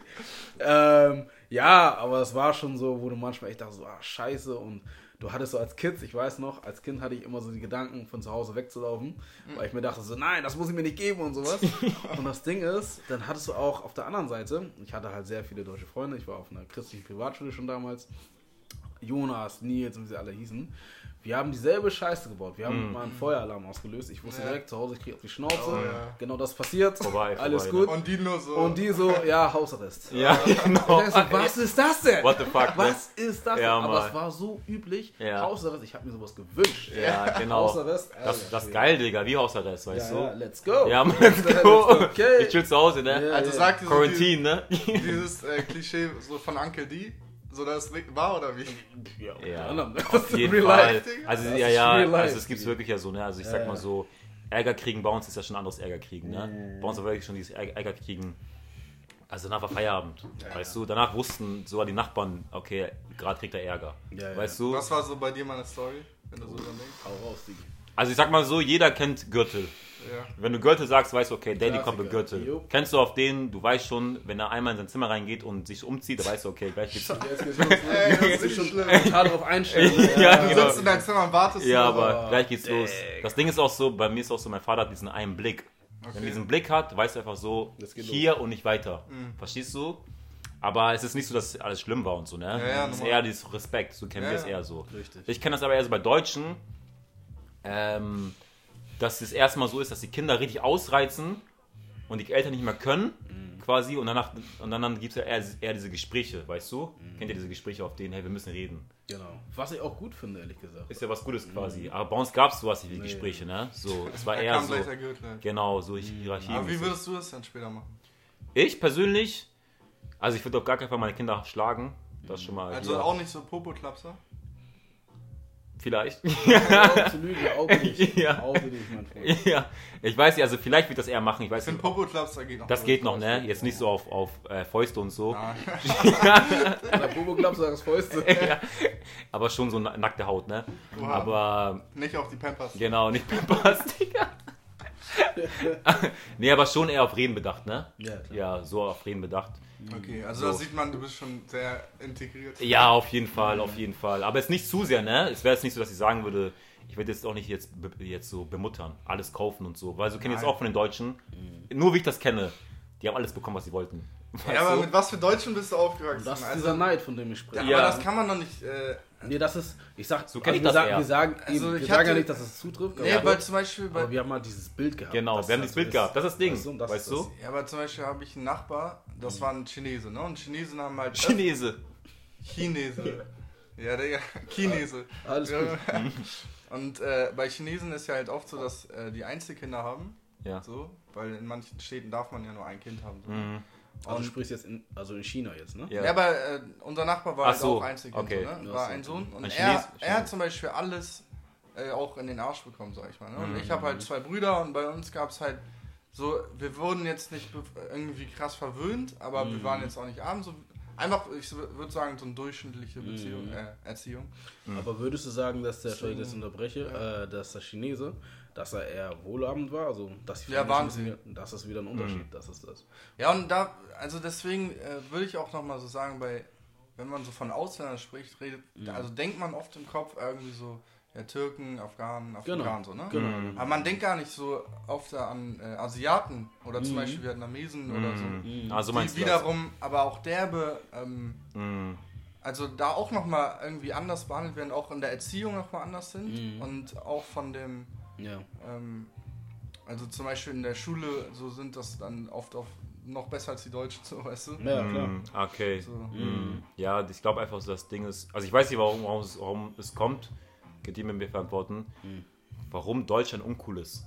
Ähm, ja, aber es war schon so, wo du manchmal echt dachte, so, ah, scheiße. Und du hattest so als Kind, ich weiß noch, als Kind hatte ich immer so die Gedanken, von zu Hause wegzulaufen, weil ich mir dachte so, nein, das muss ich mir nicht geben und sowas. und das Ding ist, dann hattest du auch auf der anderen Seite, ich hatte halt sehr viele deutsche Freunde, ich war auf einer christlichen Privatschule schon damals, Jonas, Nils und wie sie alle hießen. Wir haben dieselbe Scheiße gebaut. Wir haben mal einen Feueralarm ausgelöst. Ich wusste Ja. direkt zu Hause, ich kriege auf die Schnauze. Oh, ja. Genau das passiert. Vorbei, Alles vorbei, gut. Und die nur so. Und die so, ja, Hausarrest. Ja, genau. So, was ist das denn? What the fuck, ne? Was ist das denn? Ja, Aber Mann. es war so üblich. Ja. Hausarrest, ich habe mir sowas gewünscht. Ja, genau. Hausarrest, Das, Alter, das ist Schwede. geil, Digga, wie Hausarrest, Ja, weißt ja, du? let's go. Ja, Mann, let's Let's go. go, okay. Ich chill zu Hause, ne? Ja, also ja. sagt Quarantine, ne? dieses, dieses äh, Klischee so von Uncle D, so das war oder wie? Ja, Ja, unter anderem. Das auf ist jeden Fall. Also, Das ja, ja, also es gibt wirklich ja so, ne? Also ich sag Ja, mal ja. so, Ärger kriegen bei uns ist ja schon anderes Ärger kriegen, ne? Bei uns war wirklich schon dieses Ärger kriegen. Also danach war Feierabend, weißt du? Danach wussten sogar die Nachbarn, okay, gerade kriegt er Ärger. Ja, ja. Weißt du? Was war so bei dir meine Story, wenn du so dran denkst? Hau raus, Digi. Also ich sag mal so, jeder kennt Gürtel. Ja. Wenn du Gürtel sagst, weißt du, okay, Daddy Klassiker. kommt mit Gürtel. Jo. Kennst du auf den, du weißt schon, wenn er einmal in sein Zimmer reingeht und sich umzieht, weißt du, okay, gleich geht's. Los. Ey, das Du ist schon schlimm. total darauf einstellen. Ja, Du genau. sitzt in deinem Zimmer und wartest Ja, so, aber gleich geht's los. Digga. Das Ding ist auch so, bei mir ist auch so, mein Vater hat diesen einen Blick. Wenn er Okay. diesen Blick hat, weißt du einfach so, hier und nicht weiter. Verstehst du? Aber es ist nicht so, dass alles schlimm war und so, ne? ja, es ist normal. eher dieses Respekt, so kennen Ja, wir es ja. eher so. Richtig. Ich kenne das aber eher so bei Deutschen, ähm, dass es erstmal so ist, dass die Kinder richtig ausreizen und die Eltern nicht mehr können, quasi, und danach und dann, dann gibt es ja eher, eher diese Gespräche, weißt du? Kennt ihr diese Gespräche, auf denen, hey, wir müssen reden? Genau. Was ich auch gut finde, ehrlich gesagt. Ist ja was Gutes quasi. Aber bei uns gab es sowas wie Nee. Gespräche, ne? So, es war eher so. Genau, so Hierarchie. Aber wie würdest du das dann später machen? Ich persönlich, also ich würde auf gar keinen Fall meine Kinder schlagen. Das schon mal. Also hier. auch nicht so Popo-Klapser? Vielleicht. Absolut, ja, auch nicht. Ja. Auch nicht, mein Freund. ja, ich weiß nicht, also vielleicht wird das eher machen. Ich weiß finde nicht. Popo-Klapser geht noch. Das geht noch, ne? Jetzt nicht so auf, auf äh, Fäuste und so. Ah, Der Bobo Klapp sagt das Fäuste. ja. Aber schon so na- nackte Haut, ne? Oha. Aber nicht auf die Pampers. genau, nicht Pampers, Digga. nee, aber schon eher auf Reden bedacht, ne? Ja, klar. Ja, so auf Reden bedacht. Okay, also So. da sieht man, du bist schon sehr integriert. Ja, auf jeden Fall, auf jeden Fall. Aber es ist nicht zu sehr, ne? Es wäre jetzt nicht so, dass ich sagen würde, ich werde jetzt auch nicht jetzt, jetzt so bemuttern, alles kaufen und so. Weil so kenne ich jetzt auch von den Deutschen, nur wie ich das kenne, die haben alles bekommen, was sie wollten. Weißt Ja, aber du? mit was für Deutschen bist du aufgewachsen? Und das ist also, dieser Neid, von dem ich spreche. ja, Ja. Aber das kann man doch nicht. Äh, Nee, das ist, ich sag, So kenn ich wir das sagen, wir sagen, Also eben, ich wir sagen ja nicht, dass es zutrifft. nee, aber, weil zum Beispiel bei, aber wir haben mal dieses Bild gehabt. Genau, wir haben das dieses Bild ist. gehabt. Das ist das Ding. Weißt du, das weißt du? Ja, aber zum Beispiel habe ich einen Nachbar, das war ein Chinese, ne? Und Chinesen haben halt. Chinese. Chinese. Ja, Digga, Chinese. Alles gut. Und äh, bei Chinesen ist ja halt oft so, dass äh, die Einzelkinder haben. Ja. So, weil in manchen Städten darf man ja nur ein Kind haben. So. Mhm. Also du Und- sprichst jetzt in, also in China jetzt, ne? Ja. Ja, aber äh, unser Nachbar war halt so, auch Einzelkind, okay. so, ne? Ja, war ein Sohn. Und Ein er, er hat zum Beispiel alles äh, auch in den Arsch bekommen, sag ich mal. Ne? Und Mhm. ich habe halt zwei Brüder und bei uns gab es halt so, wir wurden jetzt nicht irgendwie krass verwöhnt, aber Mhm. wir waren jetzt auch nicht arm. So, einfach, ich würde sagen, so eine durchschnittliche Beziehung, Mhm. äh, Erziehung. Aber würdest du sagen, dass der, dass ich Deswegen, unterbreche, äh, dass der Chinese, dass er eher wohlhabend war? Also, dass die Ja, Wahnsinn. Das ist wieder ein Unterschied, das ist das. Ja, und da, also deswegen äh, würde ich auch nochmal so sagen, bei, wenn man so von Ausländern spricht, redet, also denkt man oft im Kopf irgendwie so, ja, Türken, Afghanen, Genau. Afrikaner, so, ne? Genau. Mhm. Aber man denkt gar nicht so oft an äh, Asiaten oder zum Beispiel Vietnamesen oder so. Mhm. Also Die meinst du wiederum, aber auch derbe, ähm, das? Mhm. also da auch nochmal irgendwie anders behandelt werden, auch in der Erziehung nochmal anders sind Mhm. und auch von dem, Ja. ähm, also zum Beispiel in der Schule, so sind das dann oft auch noch besser als die Deutschen, so weißt du? Ja, klar. Mhm. Okay. So. Mhm. Ja, ich glaube einfach, so das Ding ist. Also ich weiß nicht, warum, warum, es, warum es kommt. Könnt ihr mir beantworten? Mhm. Warum Deutschland uncool ist.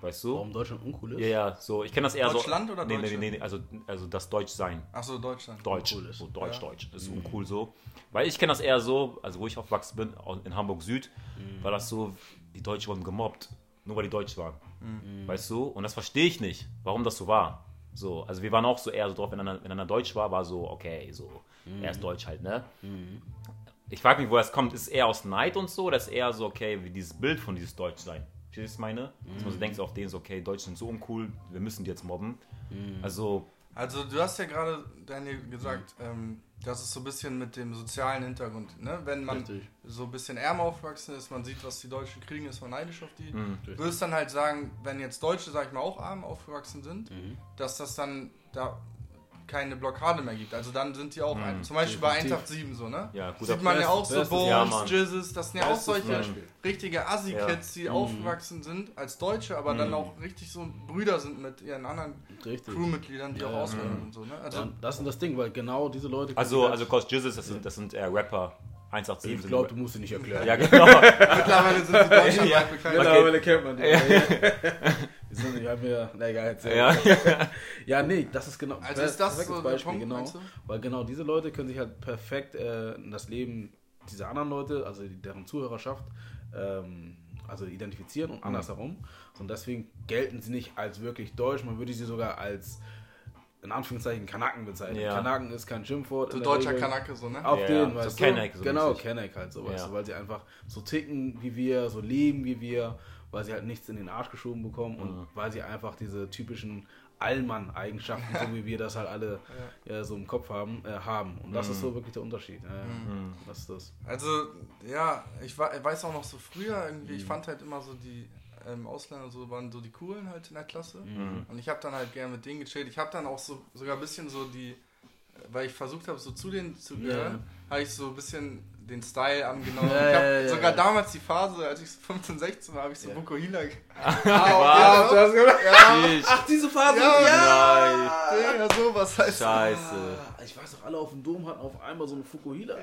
Weißt du? Warum Deutschland uncool ist? Ja, ja, so. Ich kenne das eher Deutschland so. oder nee, nee, Deutsche? nee, nee, also, also das Deutschsein. Achso, Deutschland. Deutsch. Uncool ist. So Deutsch, Ja. Deutsch. Das ist uncool so. Weil ich kenne das eher so, also wo ich aufgewachsen bin, in Hamburg Süd, war das so, die Deutschen wurden gemobbt. Nur weil die Deutsch waren. Weißt du? Und das verstehe ich nicht, warum das so war. So, also wir waren auch so eher so drauf, wenn einer, wenn einer Deutsch war, war so, okay, so, er ist Deutsch halt, ne? Ich frage mich, wo das kommt. Ist es eher aus Neid und so, oder ist es eher so, okay, wie dieses Bild von dieses Deutschsein? Verstehst du, was ich meine? Dass man so denkt, so auf denen so, okay, Deutsche sind so uncool, wir müssen die jetzt mobben. Also, Also du hast ja gerade, Daniel, gesagt, ähm, dass es so ein bisschen mit dem sozialen Hintergrund, ne? Wenn man Richtig. so ein bisschen ärmer aufgewachsen ist, man sieht, was die Deutschen kriegen, ist man neidisch auf die. Mhm. Du würdest dann halt sagen, wenn jetzt Deutsche, sag ich mal, auch arm aufgewachsen sind, Mhm. dass das dann da keine Blockade mehr gibt. Also dann sind die auch, ein, zum Beispiel bei definitiv. Eintracht 7 so, ne? Ja, guter Sieht man ja auch so Bones. Jizzes, das sind ja auch solche richtige Assi-Kids, die Mhm. aufgewachsen sind als Deutsche, aber dann auch richtig so Brüder sind mit ihren anderen Richtig. Crewmitgliedern, die Ja, auch auswählen und so, ne? Also Ja, das ist das Ding, weil genau diese Leute. Also, können also Coach Jizzes, das sind, das sind eher Rapper. 187 ich glaube, du musst sie nicht erklären. Ja, genau. mittlerweile sind sie deutschlandweit Ja. bekannt. Mittlerweile kennt man die. Die sind, ich hab mir, na egal, erzähl. ja. Ja, nee, das ist genau. Also ist das so Beispiel, Punkt, genau. Weil genau diese Leute können sich halt perfekt äh, in das Leben dieser anderen Leute, also deren Zuhörerschaft, ähm, also identifizieren Mhm. und andersherum. Und deswegen gelten sie nicht als wirklich deutsch, man würde sie sogar als in Anführungszeichen Kanaken bezeichnen. Ja. Kanaken ist kein Schimpfwort. So deutscher Regel. Kanake, so, ne? Auf Ja, den, so weißt Kenneck, du? so genau, mäßig. Kenneck halt so, weißt Ja. du, weil sie einfach so ticken wie wir, so leben wie wir, weil sie halt nichts in den Arsch geschoben bekommen und Mhm. weil sie einfach diese typischen Allmann-Eigenschaften, so wie wir das halt alle ja. so im Kopf haben, äh, haben. Und das ist Mhm. so wirklich der Unterschied. Ja, ja. Das ist das. Also, ja, ich wa- ich weiß auch noch so früher irgendwie, Mhm. ich fand halt immer so die ähm, Ausländer so waren so die coolen halt in der Klasse. Mhm. Und ich habe dann halt gerne mit denen gechillt. Ich habe dann auch so sogar ein bisschen so die, weil ich versucht habe, so zu denen zu gehören, habe ich so ein bisschen den Style angenommen. Ja, ich habe ja, ja, sogar ja. damals die Phase, als ich so 15, 16 war, habe ich so Ja. Boko Hila. Was? ja, du hast gemacht? Shit. Ach, diese Phase! Ja. Nein. ja, sowas heißt Scheiße. Ah, ich weiß doch, alle auf dem Dom hatten auf einmal so eine Fukuhila.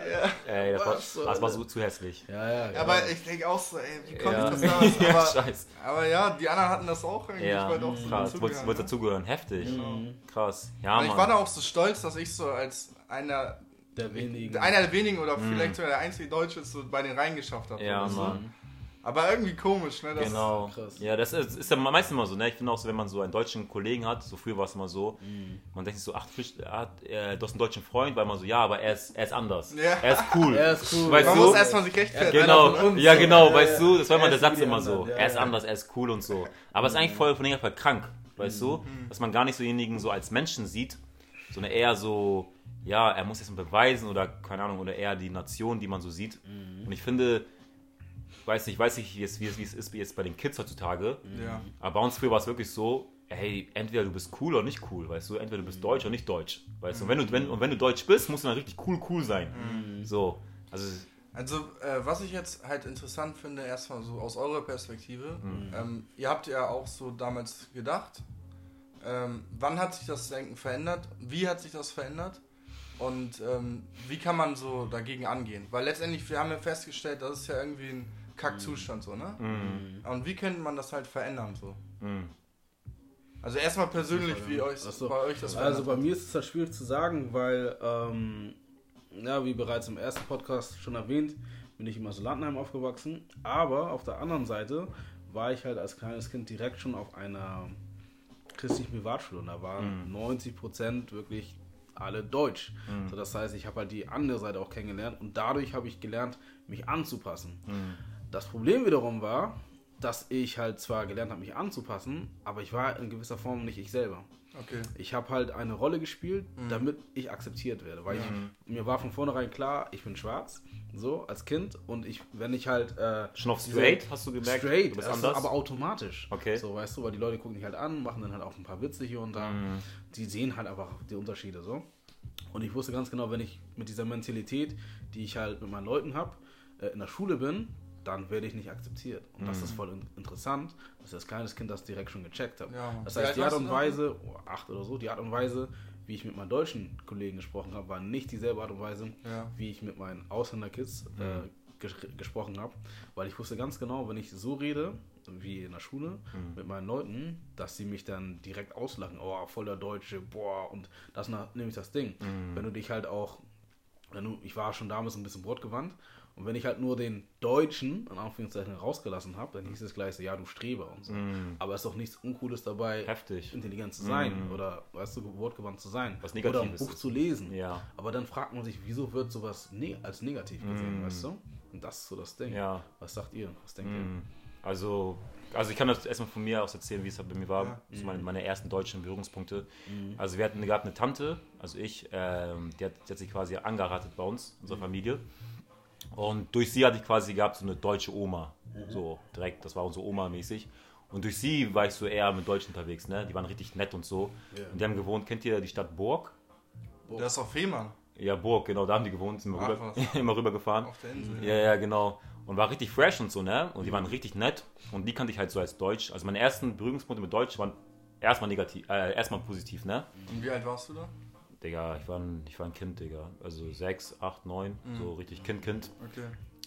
Ey, das war, Was das war das? so zu hässlich. Ja, ja. Ja, aber ich denke auch so, ey, wie konnte Ja. ich das damals? Ja, Aber, scheiße. aber ja, die anderen hatten das auch irgendwie. Ja, ich wollte auch so krass. dazugehören, wolltest ne? dazugehören. Heftig. Mhm. Krass. Ja, Und ich war da Mann. auch so stolz, dass ich so als einer, Der wenigen. einer der wenigen oder vielleicht sogar der einzige Deutsche so bei den reingeschafft habe. Mhm. Ja, du? Mann. Aber irgendwie komisch, ne? Das Genau. krass. Ja, das ist, ist ja meistens immer so, ne? Ich finde auch so, wenn man so einen deutschen Kollegen hat, so früher war es immer so, Mhm. man denkt sich so, ach, hat, du hast einen deutschen Freund, weil man so, ja, aber er ist, er ist anders. Ja. Er ist cool. Er ist cool. Weißt Man du? muss erstmal sich rechtfertigen. Genau, uns, ja genau, Ja, weißt ja. du, das war Er immer der Satz immer so, ja, er ist ja. anders, er ist cool und so. Aber es ist eigentlich voll von dem her krank, weißt du, Mhm. dass man gar nicht so denjenigen so als Menschen sieht, sondern eher so, ja, er muss jetzt mal beweisen oder keine Ahnung, oder eher die Nation, die man so sieht. Mhm. Und ich finde, weiß nicht, weiß nicht, wie es, wie es, wie es ist wie jetzt bei den Kids heutzutage, Ja. aber bei uns früher war es wirklich so, hey, entweder du bist cool oder nicht cool, weißt du, entweder du bist deutsch oder nicht deutsch, weißt du. Und wenn du, wenn, und wenn du deutsch bist, musst du dann richtig cool, cool sein. So, also, Also, äh, was ich jetzt halt interessant finde, erstmal so aus eurer Perspektive, Mhm. ähm, ihr habt ja auch so damals gedacht, ähm, wann hat sich das Denken verändert, wie hat sich das verändert und ähm, wie kann man so dagegen angehen? Weil letztendlich, wir haben ja festgestellt, das ist ja irgendwie ein Kackzustand so, ne? mh, Und wie könnte man das halt verändern so? mh. Also erstmal persönlich, wie euch, so. bei euch das Also bei hat. mir ist es halt schwierig zu sagen, weil, ähm, ja, wie bereits im ersten Podcast schon erwähnt, bin ich im Asylantenheim aufgewachsen. Aber auf der anderen Seite war ich halt als kleines Kind direkt schon auf einer christlichen Privatschule und da waren 90 Prozent wirklich alle deutsch. So, das heißt, ich habe halt die andere Seite auch kennengelernt und dadurch habe ich gelernt, mich anzupassen. Das Problem wiederum war, dass ich halt zwar gelernt habe, mich anzupassen, aber ich war in gewisser Form nicht ich selber. Okay. Ich habe halt eine Rolle gespielt, Mhm. damit ich akzeptiert werde. Weil ich, mir war von vornherein klar, ich bin schwarz, so als Kind. Und ich, wenn ich halt. Äh, Schon auf straight, hast du gemerkt? Straight, Du bist das anders? Ist aber automatisch. Okay. So, weißt du, weil die Leute gucken dich halt an, machen dann halt auch ein paar Witze hier und da. Mhm. Die sehen halt einfach die Unterschiede so. Und ich wusste ganz genau, wenn ich mit dieser Mentalität, die ich halt mit meinen Leuten habe, äh, in der Schule bin, dann werde ich nicht akzeptiert. Und das Mhm. ist voll in interessant, dass ich als kleines Kind das direkt schon gecheckt habe. Ja. Das heißt, die Art und? Weise, oh, acht oder so, die Art und Weise, wie ich mit meinen deutschen Kollegen gesprochen habe, war nicht dieselbe Art und Weise, Ja. wie ich mit meinen Ausländerkids äh, ges gesprochen habe. Weil ich wusste ganz genau, wenn ich so rede, wie in der Schule, mit meinen Leuten, dass sie mich dann direkt auslachen. Oh, voller Deutsche, boah, und das nämlich das Ding. Wenn du dich halt auch, wenn du, ich war schon damals ein bisschen brotgewandt, und wenn ich halt nur den Deutschen, in Anführungszeichen, rausgelassen habe, dann hieß es gleich so, ja, du Streber und so. Aber es ist doch nichts Uncooles dabei, Heftig. intelligent zu sein oder, weißt du, wortgewandt zu sein. Was oder ein Negatives Buch zu lesen. Ja. Aber dann fragt man sich, wieso wird sowas ne als negativ gesehen, weißt du? Und das ist so das Ding. Ja. Was sagt ihr? Was denkt Also, also ich kann das erstmal von mir aus erzählen, wie es halt bei mir war. Ja. Das sind meine, meine ersten deutschen Berührungspunkte. Also wir hatten gab eine Tante, also ich, ähm, die, hat, die hat sich quasi angeheiratet bei uns, unserer Familie. Und durch sie hatte ich quasi gehabt so eine deutsche Oma. So direkt, das war unsere Oma mäßig. Und durch sie war ich so eher mit Deutschen unterwegs, ne? Die waren richtig nett und so. Ja. Und die haben gewohnt, kennt ihr die Stadt Burg? Das ist auf Fehmarn, Ja, Burg, genau, da haben die gewohnt, sind wir Ach, rüber, immer rübergefahren. auf der Insel. Ja, ja, genau. Und war richtig fresh und so, ne? Und die waren richtig nett. Und die kannte ich halt so als Deutsch. Also meine ersten Berührungspunkte mit Deutsch waren erstmal negativ, äh, erstmal positiv, ne? Und wie alt warst du da? Digga, ich war ein, ich war ein Kind, Digga. Also sechs, acht, neun, so richtig Kind, Kind. Okay.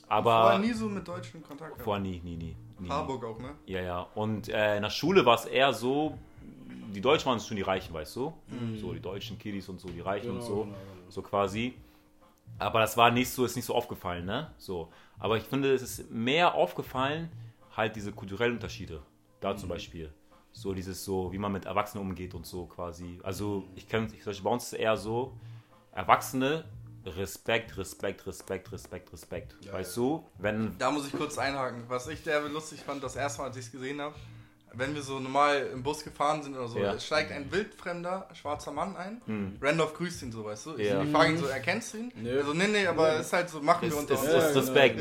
Aber Vorher nie so mit Deutschen in Kontakt gehabt. vorher nie, nie, nie. nie. Harburg auch, ne? Ja, ja. Und äh, in der Schule war es eher so, die Deutschen waren schon die Reichen, weißt du? So die deutschen Kiddies und so, die Reichen und Genau, so. genau, genau. So quasi. Aber das war nicht so, ist nicht so aufgefallen, ne? So. Aber ich finde, es ist mehr aufgefallen, halt diese kulturellen Unterschiede. Da zum Beispiel. So dieses so, wie man mit Erwachsenen umgeht und so quasi. Also ich kenne, ich, bei uns ist es eher so, Erwachsene, Respekt, Respekt, Respekt, Respekt, Respekt. weißt du? Wenn, Da muss ich kurz einhaken. Was ich derbe lustig fand, das erste Mal, als ich es gesehen habe, wenn wir so normal im Bus gefahren sind oder so, Ja. steigt ein wildfremder schwarzer Mann ein. Randolph grüßt ihn so, weißt du? Ich, Ja. ich frage ihn so, erkennst du ihn? Nö. Also, nee, nee, aber es ist halt so, machen wir ist, unter ist, uns. Ja, ist genau, Respekt.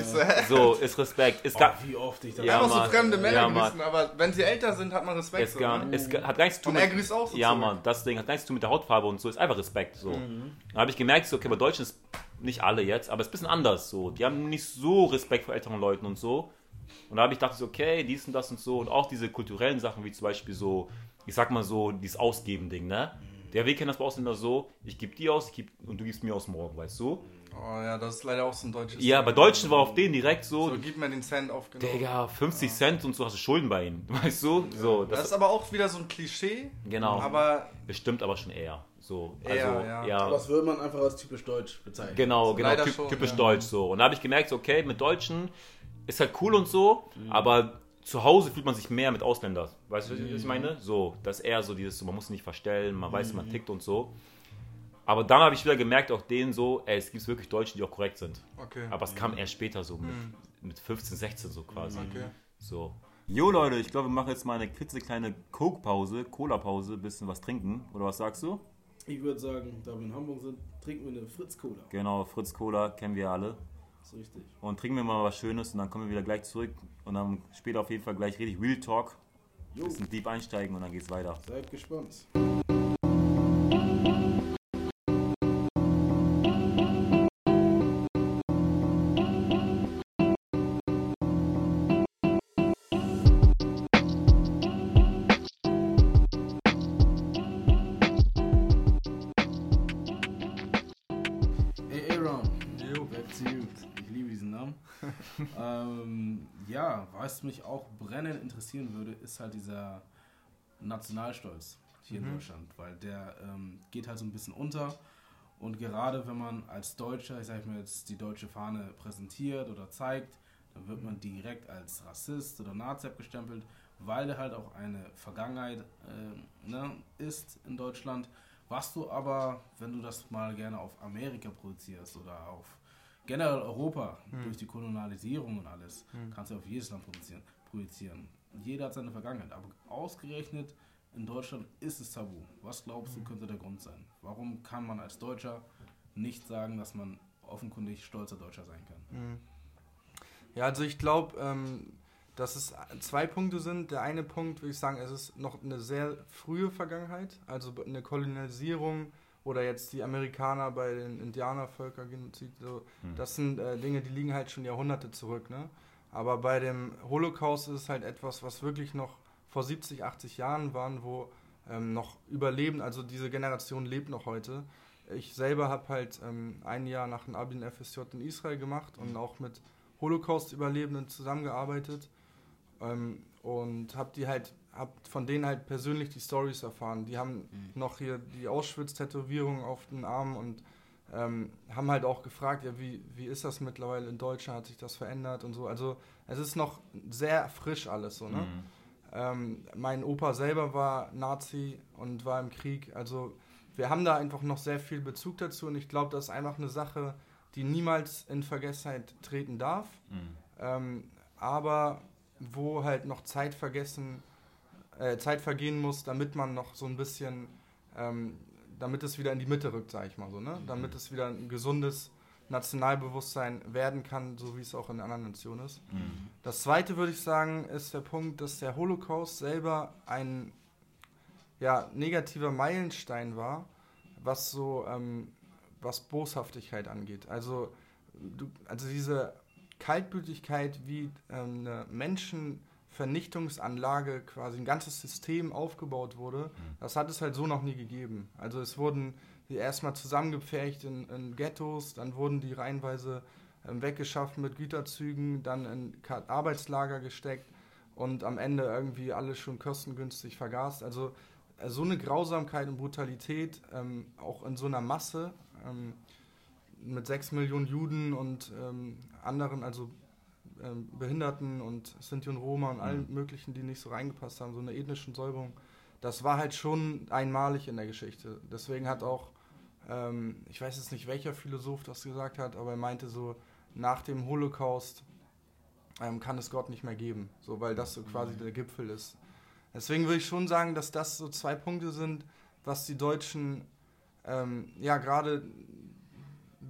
genau. So, ist Respekt. Ist Oh, wie oft ich das Ja, Einfach so fremde Männer Ja, grüßen, aber wenn sie älter sind, hat man Respekt. ist so, gar, ne? ist, hat gar nichts zu tun Und er grüßt auch so Ja. Mann, das Ding hat gar nichts zu tun mit der Hautfarbe und so, ist einfach Respekt. So. Mhm. Da habe ich gemerkt, so, okay, bei Deutschen ist nicht alle jetzt, aber es ist ein bisschen anders. So. Die haben nicht so Respekt vor älteren Leuten und so. Und da habe ich gedacht, so, okay, dies und das und so. Und auch diese kulturellen Sachen, wie zum Beispiel so, ich sag mal so, dieses Ausgeben-Ding, ne? Der Weg kennt das bei Ausländern so, ich gebe dir aus ich geb, und du gibst mir aus morgen, weißt du? Oh ja, das ist leider auch so ein deutsches. Ja, bei Deutschen war auf denen direkt so, So, gib mir den Cent aufgenommen. Digga, 50 Cent und so hast du Schulden bei ihnen, weißt du? So, Das das, ist aber auch wieder so ein Klischee. Genau. Aber bestimmt aber schon eher. So, also, Eher, ja. ja. Aber das würde man einfach als typisch deutsch bezeichnen. Genau, genau, typ, schon, typisch ja. deutsch so. Und da habe ich gemerkt, so, okay, mit Deutschen ist halt cool und so, Mhm. aber zu Hause fühlt man sich mehr mit Ausländern. Weißt du, was Mhm. ich meine? So, das ist eher so dieses, so, man muss nicht verstellen, man weiß, man tickt und so. Aber dann habe ich wieder gemerkt, auch denen so, ey, es gibt wirklich Deutsche, die auch korrekt sind. okay. Aber es kam erst später so, mit, mit 15, 16 so quasi. Mhm. Okay. So. Jo Leute, ich glaube, wir machen jetzt mal eine klitzekleine Coke-Pause, Cola-Pause, bisschen was trinken. Oder was sagst du? Ich würde sagen, da wir in Hamburg sind, trinken wir eine Fritz-Cola. Genau, Fritz Cola kennen wir alle. Das ist richtig. Und trinken wir mal was Schönes und dann kommen wir wieder gleich zurück. Und dann später auf jeden Fall gleich richtig Real Talk. Jo, Bisschen deep einsteigen und dann geht's weiter. seid gespannt. Ja, was mich auch brennend interessieren würde, ist halt dieser Nationalstolz hier in Deutschland, weil der ähm, geht halt so ein bisschen unter. Und gerade wenn man als Deutscher, ich sag mal jetzt, die deutsche Fahne präsentiert oder zeigt, dann wird man direkt als Rassist oder Nazi abgestempelt, weil der halt auch eine Vergangenheit äh, ne, ist in Deutschland. Was du aber, wenn du das mal gerne auf Amerika produzierst oder auf generell Europa durch die Kolonialisierung und alles, kannst du auf jedes Land produzieren. projizieren. Jeder hat seine Vergangenheit, aber ausgerechnet in Deutschland ist es tabu. Was glaubst du, könnte der Grund sein? Warum kann man als Deutscher nicht sagen, dass man offenkundig stolzer Deutscher sein kann? Mhm. Ja, also ich glaube, ähm, dass es zwei Punkte sind. Der eine Punkt, würde ich sagen, es ist noch eine sehr frühe Vergangenheit, also eine Kolonialisierung oder jetzt die Amerikaner bei den Indianervölkergenozid. So, hm. Das sind äh, Dinge, die liegen halt schon Jahrhunderte zurück. Ne? Aber bei dem Holocaust ist es halt etwas, was wirklich noch vor 70, 80 Jahren waren, wo ähm, noch überleben, also diese Generation lebt noch heute. Ich selber habe halt ähm, ein Jahr nach dem Abi in FSJ in Israel gemacht und auch mit Holocaust-Überlebenden zusammengearbeitet ähm, und habe die halt, hab von denen halt persönlich die Stories erfahren. Die haben mhm. noch hier die Auschwitz-Tätowierung auf den Armen und ähm, haben halt auch gefragt, ja, wie, wie ist das mittlerweile in Deutschland, hat sich das verändert und so. Also es ist noch sehr frisch alles so, ne? Mhm. Ähm, mein Opa selber war Nazi und war im Krieg. Also wir haben da einfach noch sehr viel Bezug dazu und ich glaube, das ist einfach eine Sache, die niemals in Vergessenheit treten darf, mhm. ähm, aber wo halt noch Zeit vergessen, äh, Zeit vergehen muss, damit man noch so ein bisschen, ähm, damit es wieder in die Mitte rückt, sag ich mal so, ne? Mhm. Damit es wieder ein gesundes Nationalbewusstsein werden kann, so wie es auch in anderen Nationen ist. Mhm. Das zweite würde ich sagen, ist der Punkt, dass der Holocaust selber ein ja, negativer Meilenstein war, was so ähm, was Boshaftigkeit angeht. Also, du, also diese Kaltblütigkeit, wie ähm, eine Menschenvernichtungsanlage, quasi ein ganzes System aufgebaut wurde, mhm. das hat es halt so noch nie gegeben. Also es wurden die erstmal zusammengepfercht in, in Ghettos, dann wurden die reihenweise ähm, weggeschafft mit Güterzügen, dann in Arbeitslager gesteckt und am Ende irgendwie alles schon kostengünstig vergast. Also äh, so eine Grausamkeit und Brutalität, ähm, auch in so einer Masse, ähm, mit sechs Millionen Juden und ähm, anderen, also ähm, Behinderten und Sinti und Roma und allen mhm. möglichen, die nicht so reingepasst haben, so eine ethnischen Säuberung, das war halt schon einmalig in der Geschichte. Deswegen hat auch, ähm, ich weiß jetzt nicht, welcher Philosoph das gesagt hat, aber er meinte so, nach dem Holocaust ähm, kann es Gott nicht mehr geben, so weil das so quasi mhm. der Gipfel ist. Deswegen würde ich schon sagen, dass das so zwei Punkte sind, was die Deutschen ähm, ja gerade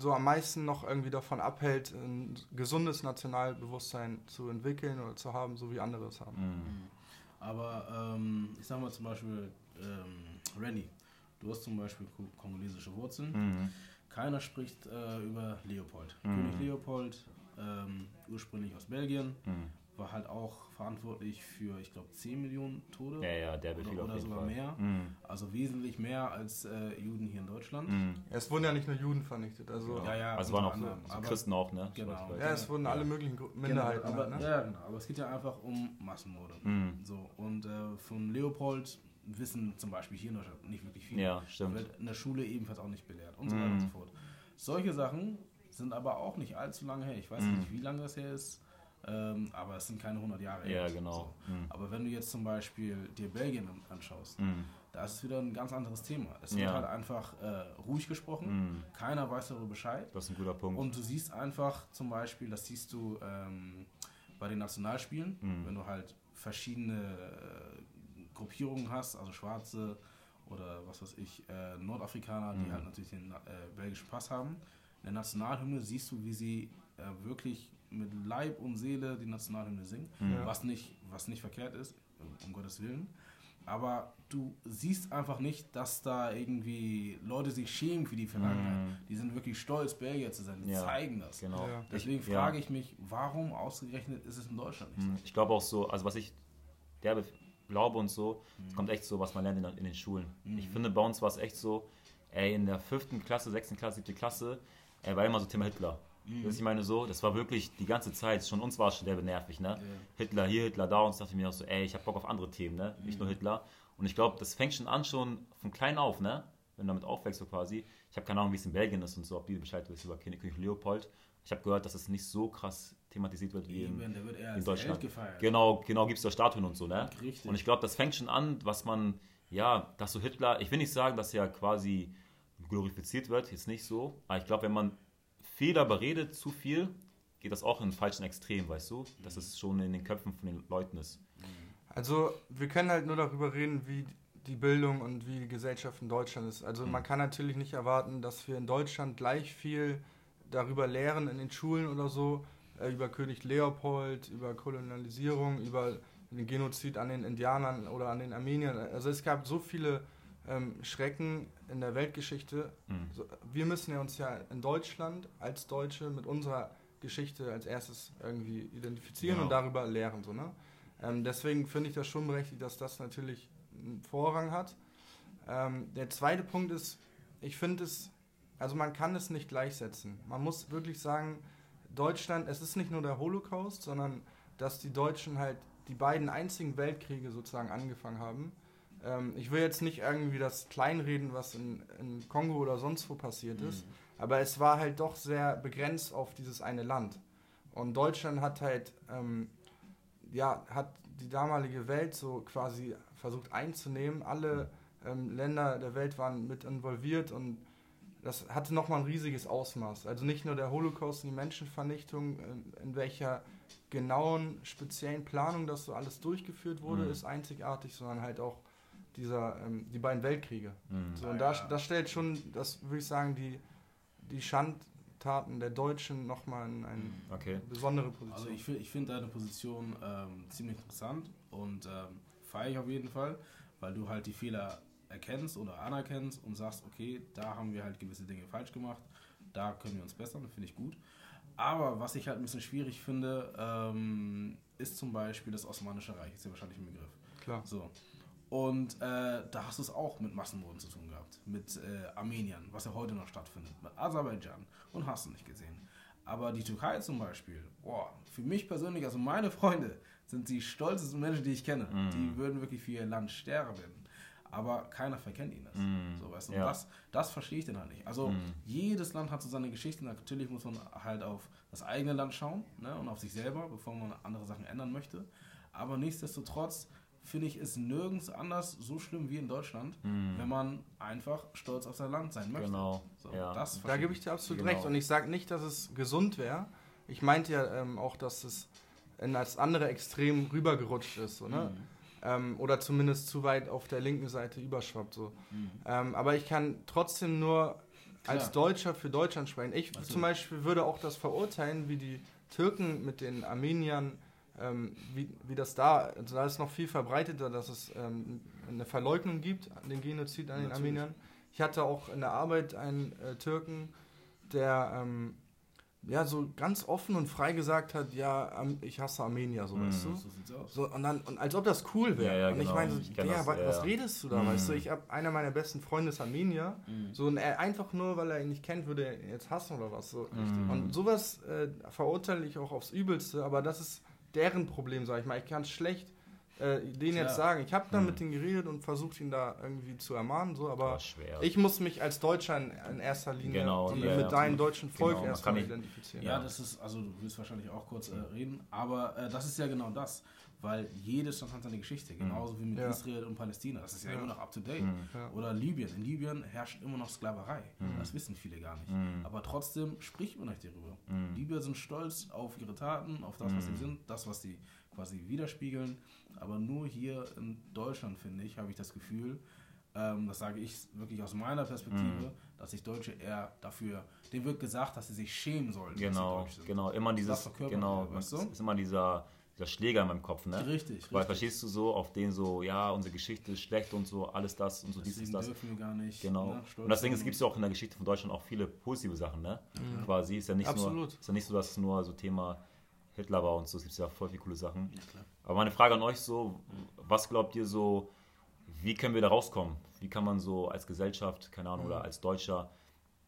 so am meisten noch irgendwie davon abhält, ein gesundes Nationalbewusstsein zu entwickeln oder zu haben, so wie andere es haben. Mhm. Aber ähm, ich sag mal zum Beispiel, ähm, Renny, du hast zum Beispiel kongolesische Wurzeln. Mhm. Keiner spricht äh, über Leopold. Mhm. König Leopold, ähm, ursprünglich aus Belgien, mhm war halt auch verantwortlich für, ich glaube, 10 Millionen Tode. Ja, ja, der oder, oder sogar Fall. mehr. Mhm. Also wesentlich mehr als äh, Juden hier in Deutschland. Mhm. Es wurden ja nicht nur Juden vernichtet. Also, ja, ja, also waren auch so, aber, Christen auch, ne? Genau. Ja, es wurden alle möglichen genau, Minderheiten. Genau, aber, halt, ne? Ja, genau. Aber es geht ja einfach um Massenmorde. Mhm. So, und äh, von Leopold wissen zum Beispiel hier in Deutschland nicht wirklich viel. Ja, stimmt. Wird in der Schule ebenfalls auch nicht belehrt und so weiter und so mhm. fort. Solche Sachen sind aber auch nicht allzu lange her. Ich weiß mhm. nicht, wie lange das her ist. Ähm, aber es sind keine 100 Jahre Ja, genau. So. Mhm. Aber wenn du jetzt zum Beispiel dir Belgien anschaust, mhm. da ist es wieder ein ganz anderes Thema. Es wird ja. halt einfach äh, ruhig gesprochen, mhm. keiner weiß darüber Bescheid. Das ist ein guter Punkt. Und du siehst einfach zum Beispiel, das siehst du ähm, bei den Nationalspielen, mhm. wenn du halt verschiedene äh, Gruppierungen hast, also Schwarze oder was weiß ich, äh, Nordafrikaner, die mhm. halt natürlich den äh, belgischen Pass haben. In der Nationalhymne siehst du, wie sie äh, wirklich mit Leib und Seele die Nationalhymne singen, mhm. was, nicht, was nicht verkehrt ist, um Gottes Willen. Aber du siehst einfach nicht, dass da irgendwie Leute sich schämen für die Vergangenheit. Mm. Die sind wirklich stolz, Belgier zu sein. Die ja, zeigen das. Genau. Ja. Deswegen ich, frage ja. ich mich, warum ausgerechnet ist es in Deutschland nicht so? Ich glaube auch so, also was ich derbe glaube und so, mm. es kommt echt so, was man lernt in, in den Schulen. Mm. Ich finde, bei uns war es echt so, ey, in der fünften Klasse, sechsten Klasse, siebte Klasse, er war immer so Thema Hitler. Mhm. Das ich meine so, das war wirklich die ganze Zeit, schon uns war es schon sehr nervig, ne? Ja. Hitler hier, Hitler da und ich dachte mir auch so, ey, ich hab Bock auf andere Themen, ne? Mhm. Nicht nur Hitler. Und ich glaube, das fängt schon an, schon von klein auf, ne? Wenn du damit aufwächst, so quasi. Ich habe keine Ahnung, wie es in Belgien ist und so, ob die Bescheid wissen über König Leopold. Ich habe gehört, dass es nicht so krass thematisiert wird wie in, in Deutschland. Genau, genau, gibt es da Statuen und so, ne? Richtig. Und ich glaube, das fängt schon an, was man, ja, dass so Hitler, ich will nicht sagen, dass er quasi glorifiziert wird, jetzt nicht so, aber ich glaube, wenn man viel darüber redet, zu viel, geht das auch in falschen Extrem, weißt du? Dass es schon in den Köpfen von den Leuten ist. Also wir können halt nur darüber reden, wie die Bildung und wie die Gesellschaft in Deutschland ist. Also man kann natürlich nicht erwarten, dass wir in Deutschland gleich viel darüber lehren in den Schulen oder so, äh, über König Leopold, über Kolonialisierung, über den Genozid an den Indianern oder an den Armeniern. Also es gab so viele ähm, Schrecken in der Weltgeschichte. Mhm. So, wir müssen ja uns ja in Deutschland als Deutsche mit unserer Geschichte als erstes irgendwie identifizieren Genau. und darüber lehren. So, ne? ähm, deswegen finde ich das schon berechtigt, dass das natürlich einen Vorrang hat. Ähm, der zweite Punkt ist, ich finde es, also man kann es nicht gleichsetzen. Man muss wirklich sagen, Deutschland, es ist nicht nur der Holocaust, sondern dass die Deutschen halt die beiden einzigen Weltkriege sozusagen angefangen haben. Ähm, ich will jetzt nicht irgendwie das kleinreden, was in, in Kongo oder sonst wo passiert ist, aber es war halt doch sehr begrenzt auf dieses eine Land. Und Deutschland hat halt, ähm, ja, hat die damalige Welt so quasi versucht einzunehmen. Alle ähm, Länder der Welt waren mit involviert und das hatte nochmal ein riesiges Ausmaß. Also nicht nur der Holocaust und die Menschenvernichtung, in, in welcher genauen, speziellen Planung das so alles durchgeführt wurde, Mhm. ist einzigartig, sondern halt auch dieser, ähm, die beiden Weltkriege. Mhm. So, und Ah, das, ja. das stellt schon, das würde ich sagen, die, die Schandtaten der Deutschen nochmal in eine Okay. besondere Position. Also ich, ich finde deine Position ähm, ziemlich interessant und ähm, feiere ich auf jeden Fall, weil du halt die Fehler erkennst oder anerkennst und sagst, okay, da haben wir halt gewisse Dinge falsch gemacht, da können wir uns bessern, finde ich gut. Aber was ich halt ein bisschen schwierig finde, ähm, ist zum Beispiel das Osmanische Reich, ist ja wahrscheinlich ein Begriff. Klar. So. Und äh, da hast du es auch mit Massenmorden zu tun gehabt. Mit äh, Armenien, was ja heute noch stattfindet. Mit Aserbaidschan. Und hast du nicht gesehen. Aber die Türkei zum Beispiel, boah, für mich persönlich, also meine Freunde, sind die stolzesten Menschen, die ich kenne. Die würden wirklich für ihr Land sterben. Aber keiner verkennt ihnen das. So, weißt du? Und Ja. das, das verstehe ich dann halt nicht. Also jedes Land hat so seine Geschichte. Natürlich muss man halt auf das eigene Land schauen ne? und auf sich selber, bevor man andere Sachen ändern möchte. Aber nichtsdestotrotz finde ich es nirgends anders so schlimm wie in Deutschland, wenn man einfach stolz auf sein Land sein möchte. Genau, So, ja. das Da gebe ich dir absolut Genau. recht. Und ich sage nicht, dass es gesund wäre. Ich meinte ja ähm, auch, dass es in das andere Extrem rübergerutscht ist. So, ne? ähm, oder zumindest zu weit auf der linken Seite überschwappt. So. Ähm, aber ich kann trotzdem nur als Klar. Deutscher für Deutschland sprechen. Ich zum Beispiel würde auch das verurteilen, wie die Türken mit den Armeniern, ähm, wie, wie das da, also da ist noch viel verbreiteter, dass es ähm, eine Verleugnung gibt an den Genozid an den Natürlich. Armeniern. Ich hatte auch in der Arbeit einen äh, Türken, der ähm, ja so ganz offen und frei gesagt hat, ja, ich hasse Armenier, so weißt du. So sieht's aus. So, und, dann, und als ob das cool wäre. Ja, ja, und ich genau. meine, so, Ich Digga, das, wa- ja, was ja. redest du da? Mhm. Weißt du, ich habe einer meiner besten Freunde ist Armenier. So, und er einfach nur, weil er ihn nicht kennt, würde er ihn jetzt hassen oder was. So. Mhm. Und sowas äh, verurteile ich auch aufs Übelste, aber das ist deren Problem, sag ich mal. Ich kann es schlecht äh, denen Klar. jetzt sagen. Ich habe dann Mhm. mit denen geredet und versucht, ihn da irgendwie zu ermahnen, so, aber ich muss mich als Deutscher in, in erster Linie Genau, ja, mit ja, deinem deutschen Volk Genau, erstmal identifizieren. Ja, das ist, also du willst wahrscheinlich auch kurz äh, reden, aber äh, das ist ja genau das, weil jedes Land hat seine Geschichte, genauso wie mit Ja. Israel und Palästina. Das ist ja, Ja. immer noch up to date. Ja. Oder Libyen. In Libyen herrscht immer noch Sklaverei. Das wissen viele gar nicht. Aber trotzdem spricht man nicht darüber. Libyer sind stolz auf ihre Taten, auf das, was sie sind, das, was sie quasi widerspiegeln. Aber nur hier in Deutschland, finde ich, habe ich das Gefühl, ähm, das sage ich wirklich aus meiner Perspektive, dass sich Deutsche eher dafür, denen wird gesagt, dass sie sich schämen sollen. dass sie Genau, genau. Immer dieses, genau, weißt du? ist immer dieser, dieser Schläger in meinem Kopf, ne? Richtig, Weil richtig. verstehst du so, auf den so, ja, unsere Geschichte ist schlecht und so, alles das und so, dies Deswegen ist das. dürfen wir gar nicht. Genau. ne, stolz und deswegen gibt es ja auch in der Geschichte von Deutschland auch viele positive Sachen, ne? Quasi ist ja nicht nur, Absolut. ist ja nicht so, dass es nur so Thema Hitler war und so, es gibt ja voll viele coole Sachen. Ja, klar. Aber meine Frage an euch so, was glaubt ihr so, wie können wir da rauskommen? Wie kann man so als Gesellschaft, keine Ahnung, oder als Deutscher,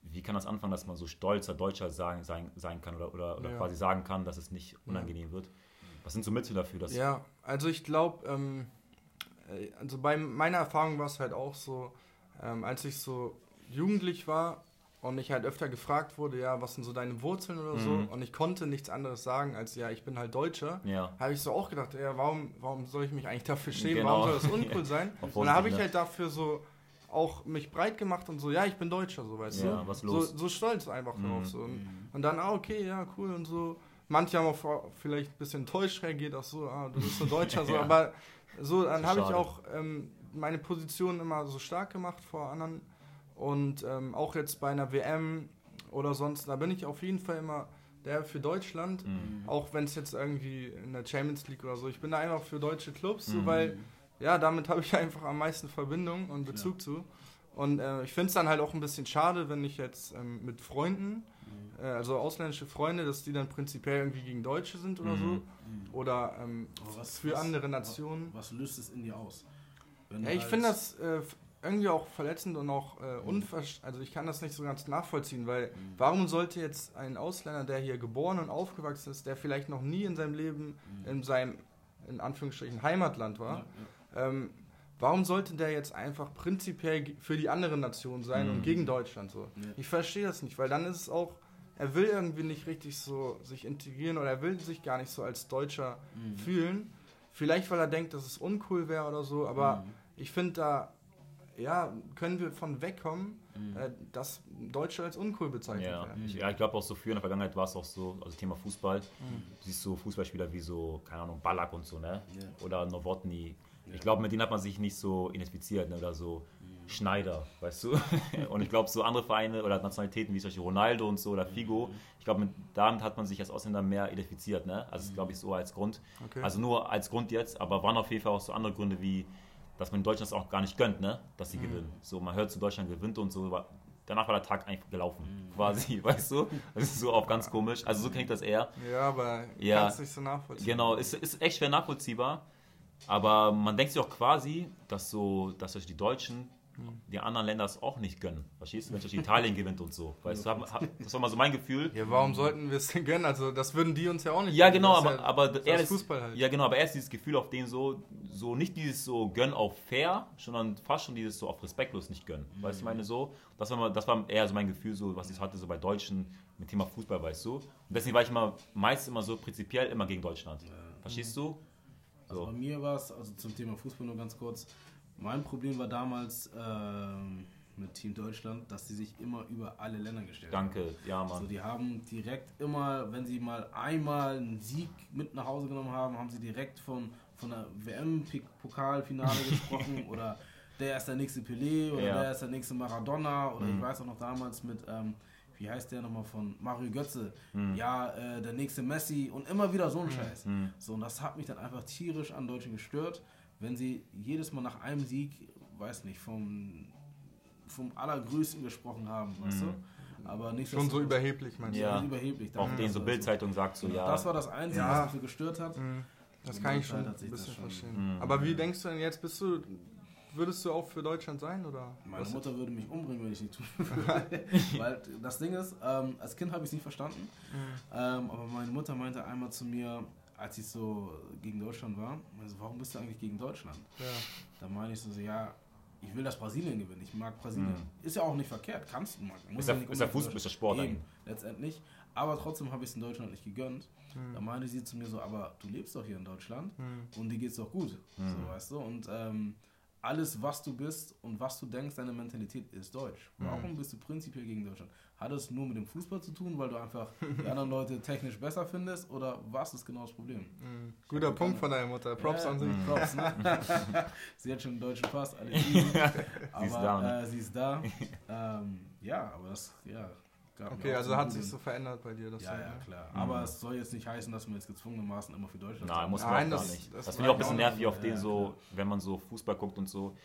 wie kann das anfangen, dass man so stolzer Deutscher sein, sein, sein kann oder, oder, oder Ja. quasi sagen kann, dass es nicht unangenehm wird? Was sind so Mittel dafür? Dass, Ja, also ich glaube, ähm, äh, also bei meiner Erfahrung war es halt auch so, ähm, als ich so jugendlich war und ich halt öfter gefragt wurde, ja, was sind so deine Wurzeln oder so, Mhm. und ich konnte nichts anderes sagen als, ja, ich bin halt Deutscher, Ja. habe ich so auch gedacht, ja, warum, warum soll ich mich eigentlich dafür schämen, Genau. warum soll das uncool sein? Und dann habe ich halt dafür so auch mich breit gemacht und so, ja, ich bin Deutscher, so weißt Ja, du. was so, so stolz einfach Mhm. drauf. So. Und, und dann, ah, okay, ja, cool und so. Manche haben auch vielleicht ein bisschen enttäuscht reagiert, auch so, ah, du bist so Deutscher, so, ja. aber so, dann habe ich auch ähm, meine Position immer so stark gemacht vor anderen und ähm, auch jetzt bei einer WM oder sonst, da bin ich auf jeden Fall immer der für Deutschland, mhm. auch wenn es jetzt irgendwie in der Champions League oder so, ich bin da einfach für deutsche Clubs, mhm. so, weil ja, damit habe ich einfach am meisten Verbindung und Bezug ja. zu. Und äh, ich finde es dann halt auch ein bisschen schade, wenn ich jetzt ähm, mit Freunden. Äh, also ausländische Freunde, dass die dann prinzipiell irgendwie gegen Deutsche sind oder so. Mhm. Oder ähm, was, für was, andere Nationen. Was, was, löst es in dir aus? ja, ich finde das äh, irgendwie auch verletzend und auch äh, mhm. unverständlich. Also ich kann das nicht so ganz nachvollziehen, weil mhm. warum sollte jetzt ein Ausländer, der hier geboren und aufgewachsen ist, der vielleicht noch nie in seinem Leben mhm. in seinem, in Anführungsstrichen, Heimatland war, ja, ja. Ähm, warum sollte der jetzt einfach prinzipiell für die andere Nation sein mhm. und gegen Deutschland so? Ich verstehe das nicht, weil dann ist es auch, er will irgendwie nicht richtig so sich integrieren oder er will sich gar nicht so als Deutscher mhm. fühlen. Vielleicht, weil er denkt, dass es uncool wäre oder so, aber mhm. ich finde da ja, können wir von wegkommen, mhm. äh, dass Deutsche als uncool bezeichnet ja. werden. Ich, ja, ich glaube auch so früher in der Vergangenheit war es auch so, also Thema Fußball, mhm. du siehst so Fußballspieler wie so, keine Ahnung, Ballack und so, ne? Ja. Oder Novotny. Ja. Ich glaube, mit denen hat man sich nicht so identifiziert, ne? Oder so. Schneider, weißt du? und ich glaube, so andere Vereine oder Nationalitäten wie zum Beispiel Ronaldo und so oder Figo, mhm. ich glaube, damit hat man sich als Ausländer mehr identifiziert, ne? Also, mhm. glaube ich, so als Grund. Okay. Also nur als Grund jetzt, aber waren auf jeden Fall auch so andere Gründe wie dass man Deutschland das auch gar nicht gönnt, ne? dass sie mhm. gewinnen. So, man hört zu Deutschland gewinnt und so, aber danach war der Tag einfach gelaufen, mhm. quasi, weißt du? Das ist so auch ganz komisch. Also so ich das eher. Ja, aber ja, kann es nicht so nachvollziehen. Genau, ist, ist echt schwer nachvollziehbar. Aber man denkt sich auch quasi, dass so, dass die Deutschen die anderen Länder es auch nicht gönnen. Verstehst du? Wenn zum Italien gewinnt und so. Weißt du, das war mal so mein Gefühl. Ja, warum sollten wir es denn gönnen? Also, das würden die uns ja auch nicht Ja, genau, aber, ja, aber er ist, Fußball halt. Ja, genau, aber erst dieses Gefühl auf den so, so nicht dieses so gönnen auf fair, sondern fast schon dieses so auf respektlos nicht gönnen. Mhm. Weißt du, meine so? Das war, mal, das war eher so mein Gefühl, so, was ich hatte so bei Deutschen mit Thema Fußball, weißt du? Und deswegen war ich immer meist immer so prinzipiell immer gegen Deutschland. Ja. Verstehst du? So. Also bei mir war es, also zum Thema Fußball nur ganz kurz, mein Problem war damals ähm, mit Team Deutschland, dass sie sich immer über alle Länder gestellt haben. Danke, ja, Mann. Also die haben direkt immer, wenn sie mal einmal einen Sieg mit nach Hause genommen haben, haben sie direkt von, von der WM-Pokalfinale gesprochen oder der ist der nächste Pelé oder ja. der ist der nächste Maradona oder mhm. ich weiß auch noch damals mit, ähm, wie heißt der nochmal von Mario Götze, mhm. ja, äh, der nächste Messi und immer wieder so ein mhm. Scheiß. Mhm. So, und das hat mich dann einfach tierisch an Deutschen gestört wenn sie jedes Mal nach einem Sieg, weiß nicht, vom, vom Allergrößten gesprochen haben, weißt mhm. du? Aber nicht Schon so überheblich, meinst du? Ja, überheblich. Auf den so Bildzeitung sagt so, ja. Das war das Einzige, ja. was mich so gestört hat. Mhm. Das kann ich schon ein bisschen verstehen. Mhm. Aber wie denkst du denn jetzt, bist du, würdest du auch für Deutschland sein? Oder Meine was? Mutter würde mich umbringen, wenn ich nicht tun würde. Weil das Ding ist, ähm, als Kind habe ich es nicht verstanden. Mhm. Ähm, aber meine Mutter meinte einmal zu mir, als ich so gegen Deutschland war, also warum bist du eigentlich gegen Deutschland? Ja. Da meine ich so, ja, ich will, dass Brasilien gewinnt. Ich mag Brasilien. Mhm. Ist ja auch nicht verkehrt, kannst du machen. Ist, der, ist der Fußball, ist der Sport Eben, letztendlich. Aber trotzdem habe ich es in Deutschland nicht gegönnt. Mhm. Da meinte sie zu mir so, aber du lebst doch hier in Deutschland mhm. und dir geht es doch gut. Mhm. So, weißt du? Und ähm, alles, was du bist und was du denkst, deine Mentalität ist deutsch. Mhm. Warum bist du prinzipiell gegen Deutschland? Hat es nur mit dem Fußball zu tun, weil du einfach die anderen Leute technisch besser findest oder was ist genau das Problem? Mhm. Guter Punkt von deiner Mutter. Props ja, an sie. Props, ne? sie hat schon einen deutschen Pass, alle aber sie ist da. Ne? Äh, sie ist da. ähm, ja, aber das, ja, Okay, also hat sich so verändert bei dir. Das ja, ja, klar. Mhm. Aber es soll jetzt nicht heißen, dass man jetzt gezwungenermaßen immer für Deutschland Nein, muss man Nein, das, gar nicht. Das, das finde ich auch ein bisschen nervig auf den so, wenn man so Fußball guckt und so.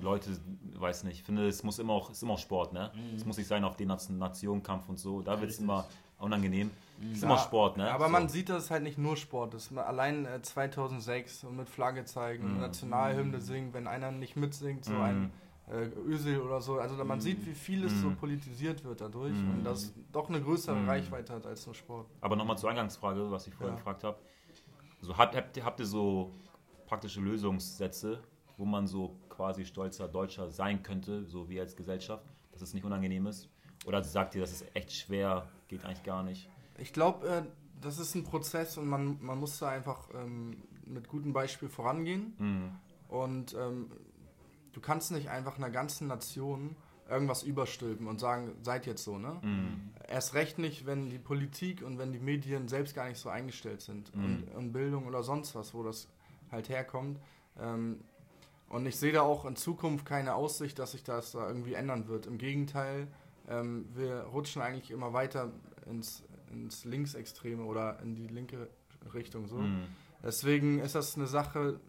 Leute, weiß nicht, ich finde, es muss immer auch, ist immer auch Sport, ne? Mhm. Es muss nicht sein auf den Nationenkampf und so. Da wird es immer unangenehm. Es ist immer Sport, ne? Aber so. man sieht, dass es halt nicht nur Sport ist. Allein äh, 2006 und mit Flagge zeigen, mhm. Nationalhymne mhm. singen, wenn einer nicht mitsingt, so ein mhm äh, Ösel oder so. Also man mm. sieht, wie vieles mm. so mhm. politisiert wird dadurch mm. und das doch eine größere mhm. Reichweite hat als nur Sport. Aber nochmal zur Eingangsfrage, was ich vorher ja. gefragt habe. So, habt, habt, habt ihr so praktische Lösungssätze, wo man so quasi stolzer Deutscher sein könnte, so wie als Gesellschaft, dass es nicht unangenehm ist? Oder sagt ihr, das ist echt schwer, geht eigentlich gar nicht? Ich glaube, äh, das ist ein Prozess und man, man muss da einfach ähm, mit gutem Beispiel vorangehen. Mhm. Und ähm, du kannst nicht einfach einer ganzen Nation irgendwas überstülpen und sagen, seid jetzt so, ne? Mhm. Erst recht nicht, wenn die Politik und wenn die Medien selbst gar nicht so eingestellt sind Mhm. und, und Bildung oder sonst was, wo das halt herkommt. Ähm, und ich sehe da auch in Zukunft keine Aussicht, dass sich das da irgendwie ändern wird. Im Gegenteil, ähm, wir rutschen eigentlich immer weiter ins, ins Linksextreme oder in die linke Richtung so. Mhm. Deswegen ist das eine Sache,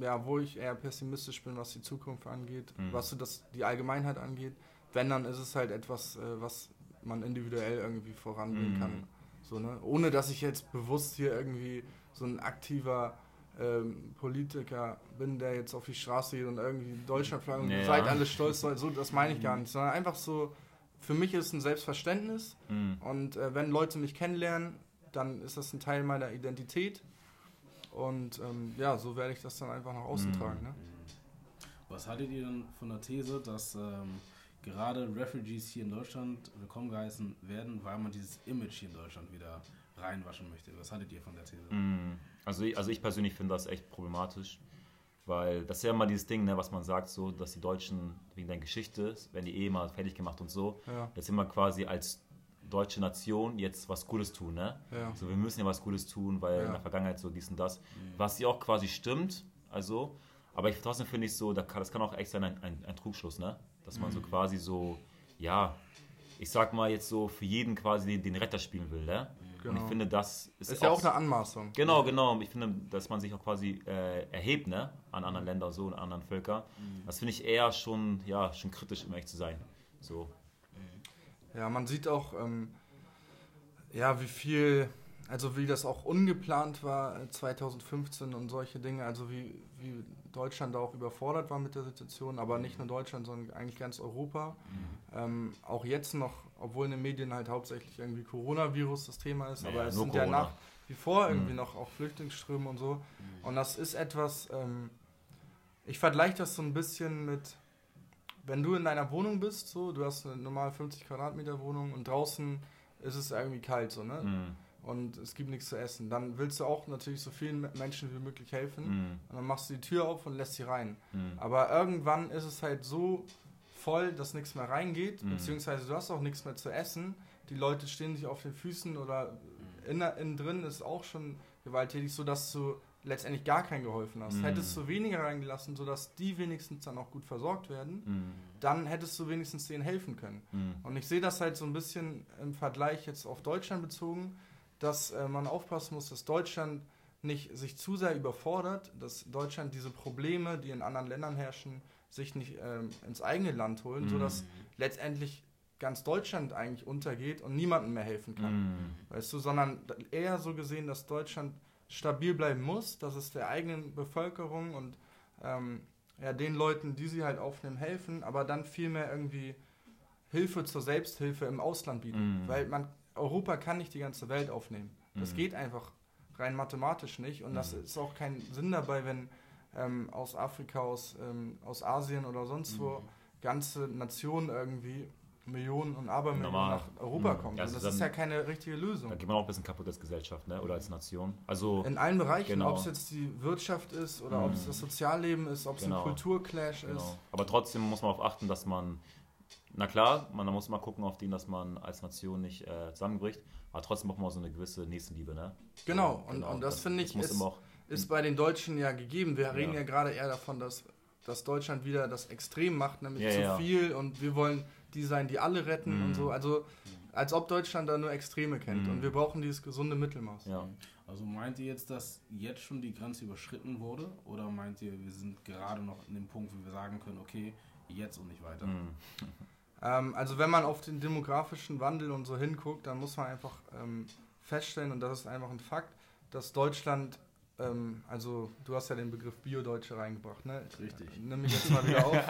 ja, wo ich eher pessimistisch bin, was die Zukunft angeht, Mhm. was so das, die Allgemeinheit angeht. Wenn, dann ist es halt etwas, äh, was man individuell irgendwie voranbringen Mhm. kann. So, ne? Ohne dass ich jetzt bewusst hier irgendwie so ein aktiver ähm, Politiker bin, der jetzt auf die Straße geht und irgendwie Deutschlandflagge und Ja. seid alle stolz, so, so, das meine ich gar nicht, sondern einfach so, für mich ist es ein Selbstverständnis Mhm. und äh, wenn Leute mich kennenlernen, dann ist das ein Teil meiner Identität. Und ähm, ja, so werde ich das dann einfach nach außen Mhm. tragen. Ne? Was haltet ihr denn von der These, dass ähm, gerade Refugees hier in Deutschland willkommen geheißen werden, weil man dieses Image hier in Deutschland wieder reinwaschen möchte? Was haltet ihr von der These? Mhm. Also, ich, also ich persönlich finde das echt problematisch, weil das ist ja immer dieses Ding, ne, was man sagt, so, dass die Deutschen wegen der Geschichte, werden die eh mal fertig gemacht und so, Ja, jetzt immer quasi als deutsche Nation jetzt was Gutes tun, ne? ja. So, wir müssen ja was Gutes tun, weil Ja. in der Vergangenheit so dies und das, was ja auch quasi stimmt, also, aber ich, trotzdem finde ich so, das kann auch echt sein ein, ein, ein Trugschluss, ne? Dass man so quasi so, ja, ich sag mal jetzt so für jeden quasi den, den Retter spielen will, ne? Und ich Genau. finde, das ist, Ist ja auch eine Anmaßung. Genau, genau. Ich finde, dass man sich auch quasi äh, erhebt, ne? An anderen Ländern so und anderen Völkern. Das finde ich eher schon, ja, schon kritisch, um ehrlich zu sein. So. Ja, man sieht auch, ähm, ja, wie viel, also wie das auch ungeplant war äh, 2015 und solche Dinge, also wie, wie Deutschland da auch überfordert war mit der Situation, aber nicht nur Deutschland, sondern eigentlich ganz Europa. Ähm, auch jetzt noch, obwohl in den Medien halt hauptsächlich irgendwie Coronavirus das Thema ist, Naja, aber es sind ja Corona. nach wie vor irgendwie Mhm. noch auch Flüchtlingsströme und so. Und das ist etwas, ähm, ich vergleiche das so ein bisschen mit, wenn du in deiner Wohnung bist, so, du hast eine normal 50 Quadratmeter Wohnung und draußen ist es irgendwie kalt, so, ne? Mm, Und es gibt nichts zu essen. Dann willst du auch natürlich so vielen Menschen wie möglich helfen. mm, Und dann machst du die Tür auf und lässt sie rein. mm. Aber irgendwann ist es halt so voll, dass nichts mehr reingeht, Mhm. beziehungsweise du hast auch nichts mehr zu essen. Die Leute stehen sich auf den Füßen oder innen, innen drin ist auch schon gewalttätig, sodass du letztendlich gar keinen geholfen hast. Mhm. Hättest du weniger reingelassen, sodass die wenigstens dann auch gut versorgt werden, Mm, dann hättest du wenigstens denen helfen können. mm. Und ich sehe das halt so ein bisschen im Vergleich jetzt auf Deutschland bezogen, dass äh, man aufpassen muss, dass Deutschland nicht sich zu sehr überfordert, dass Deutschland diese Probleme, die in anderen Ländern herrschen, sich nicht ähm, ins eigene Land holen, Mhm. sodass letztendlich ganz Deutschland eigentlich untergeht und niemandem mehr helfen kann. Mm. Weißt du, sondern eher so gesehen, dass Deutschland stabil bleiben muss, dass es der eigenen Bevölkerung und ähm, ja, den Leuten, die sie halt aufnehmen, helfen, aber dann vielmehr irgendwie Hilfe zur Selbsthilfe im Ausland bieten. Mhm. Weil man, Europa kann nicht die ganze Welt aufnehmen. Das Mhm. geht einfach rein mathematisch nicht und das Mhm. ist auch kein Sinn dabei, wenn ähm, aus Afrika, aus, ähm, aus Asien oder sonst wo Mhm. ganze Nationen irgendwie Millionen und Abermillionen Normal. nach Europa Mhm. und also das ist dann- ja keine richtige Lösung. Da geht man auch ein bisschen kaputt als Gesellschaft, ne? Oder als Nation. Also, In allen Bereichen, Genau. ob es jetzt die Wirtschaft ist oder Mhm. ob es das Sozialleben ist, ob es Genau. ein Kulturclash genau. ist. Aber trotzdem muss man darauf achten, dass man, na klar, man muss mal gucken auf den, dass man als Nation nicht äh, zusammenbricht, aber trotzdem braucht man auch so eine gewisse Nächstenliebe, ne? Genau, und, und das, finde ich muss ist, auch, ist bei den Deutschen ja gegeben. Wir reden Ja. ja gerade eher davon, dass, dass Deutschland wieder das Extrem macht, nämlich Ja, zu ja. viel und wir wollen die sein, die alle retten Mhm. und so. Also als ob Deutschland da nur Extreme kennt Mhm. und wir brauchen dieses gesunde Mittelmaß. ja. Also meint ihr jetzt, dass jetzt schon die Grenze überschritten wurde? Oder meint ihr, wir sind gerade noch in dem Punkt, wo wir sagen können, okay, jetzt und nicht weiter? Mm. Ähm, also wenn man auf den demografischen Wandel und so hinguckt, dann muss man einfach ähm, feststellen, und das ist einfach ein Fakt, dass Deutschland, ähm, also du hast ja den Begriff Bio-Deutsche reingebracht, ne? Richtig. Nimm mich jetzt mal wieder auf.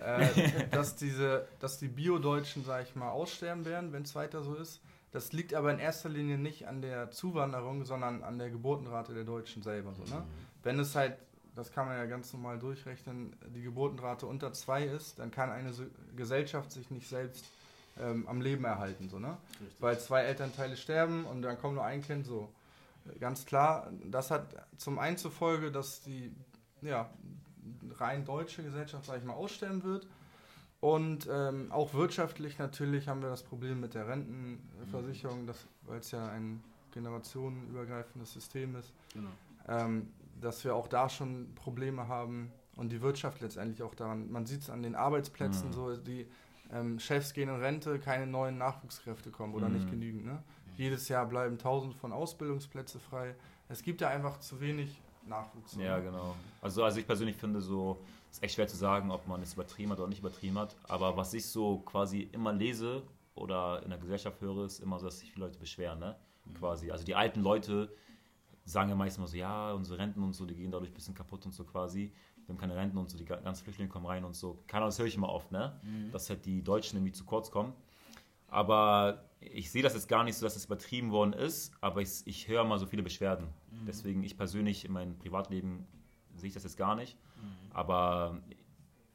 Äh, dass, diese, dass die Bio-Deutschen, sag ich mal, aussterben werden, wenn es weiter so ist. Das liegt aber in erster Linie nicht an der Zuwanderung, sondern an der Geburtenrate der Deutschen selber. So, ne? Wenn es halt, das kann man ja ganz normal durchrechnen, die Geburtenrate unter zwei ist, dann kann eine Gesellschaft sich nicht selbst ähm, am Leben erhalten. So, ne? Richtig. Weil zwei Elternteile sterben und dann kommt nur ein Kind so. Ganz klar, das hat zum einen zur Folge, dass die ja, rein deutsche Gesellschaft, sag ich mal, aussterben wird. Und ähm, auch wirtschaftlich natürlich haben wir das Problem mit der Rentenversicherung, weil es ja ein generationenübergreifendes System ist. Genau. Ähm, dass wir auch da schon Probleme haben und die Wirtschaft letztendlich auch daran. Man sieht es an den Arbeitsplätzen, mhm. so die ähm, Chefs gehen in Rente, keine neuen Nachwuchskräfte kommen oder mhm. nicht genügend. Ne? Jedes Jahr bleiben tausend von Ausbildungsplätze frei. Es gibt ja einfach zu wenig Nachwuchs. Ja, genau. Also, also ich persönlich finde so, ist echt schwer zu sagen, ob man es übertrieben hat oder nicht übertrieben hat. Aber was ich so quasi immer lese oder in der Gesellschaft höre, ist immer so, dass sich viele Leute beschweren, ne? Mhm. Quasi. Also die alten Leute sagen ja meistens immer so, ja, unsere Renten und so, die gehen dadurch ein bisschen kaputt und so quasi. Wir haben keine Renten und so, die ganzen Flüchtlinge kommen rein und so. Keine Ahnung, das höre ich immer oft, ne? Mhm. Dass halt die Deutschen irgendwie zu kurz kommen. Aber ich sehe das jetzt gar nicht so, dass es übertrieben worden ist, aber ich, ich höre mal so viele Beschwerden. Mhm. Deswegen, ich persönlich in meinem Privatleben sehe ich das jetzt gar nicht. Mhm. Aber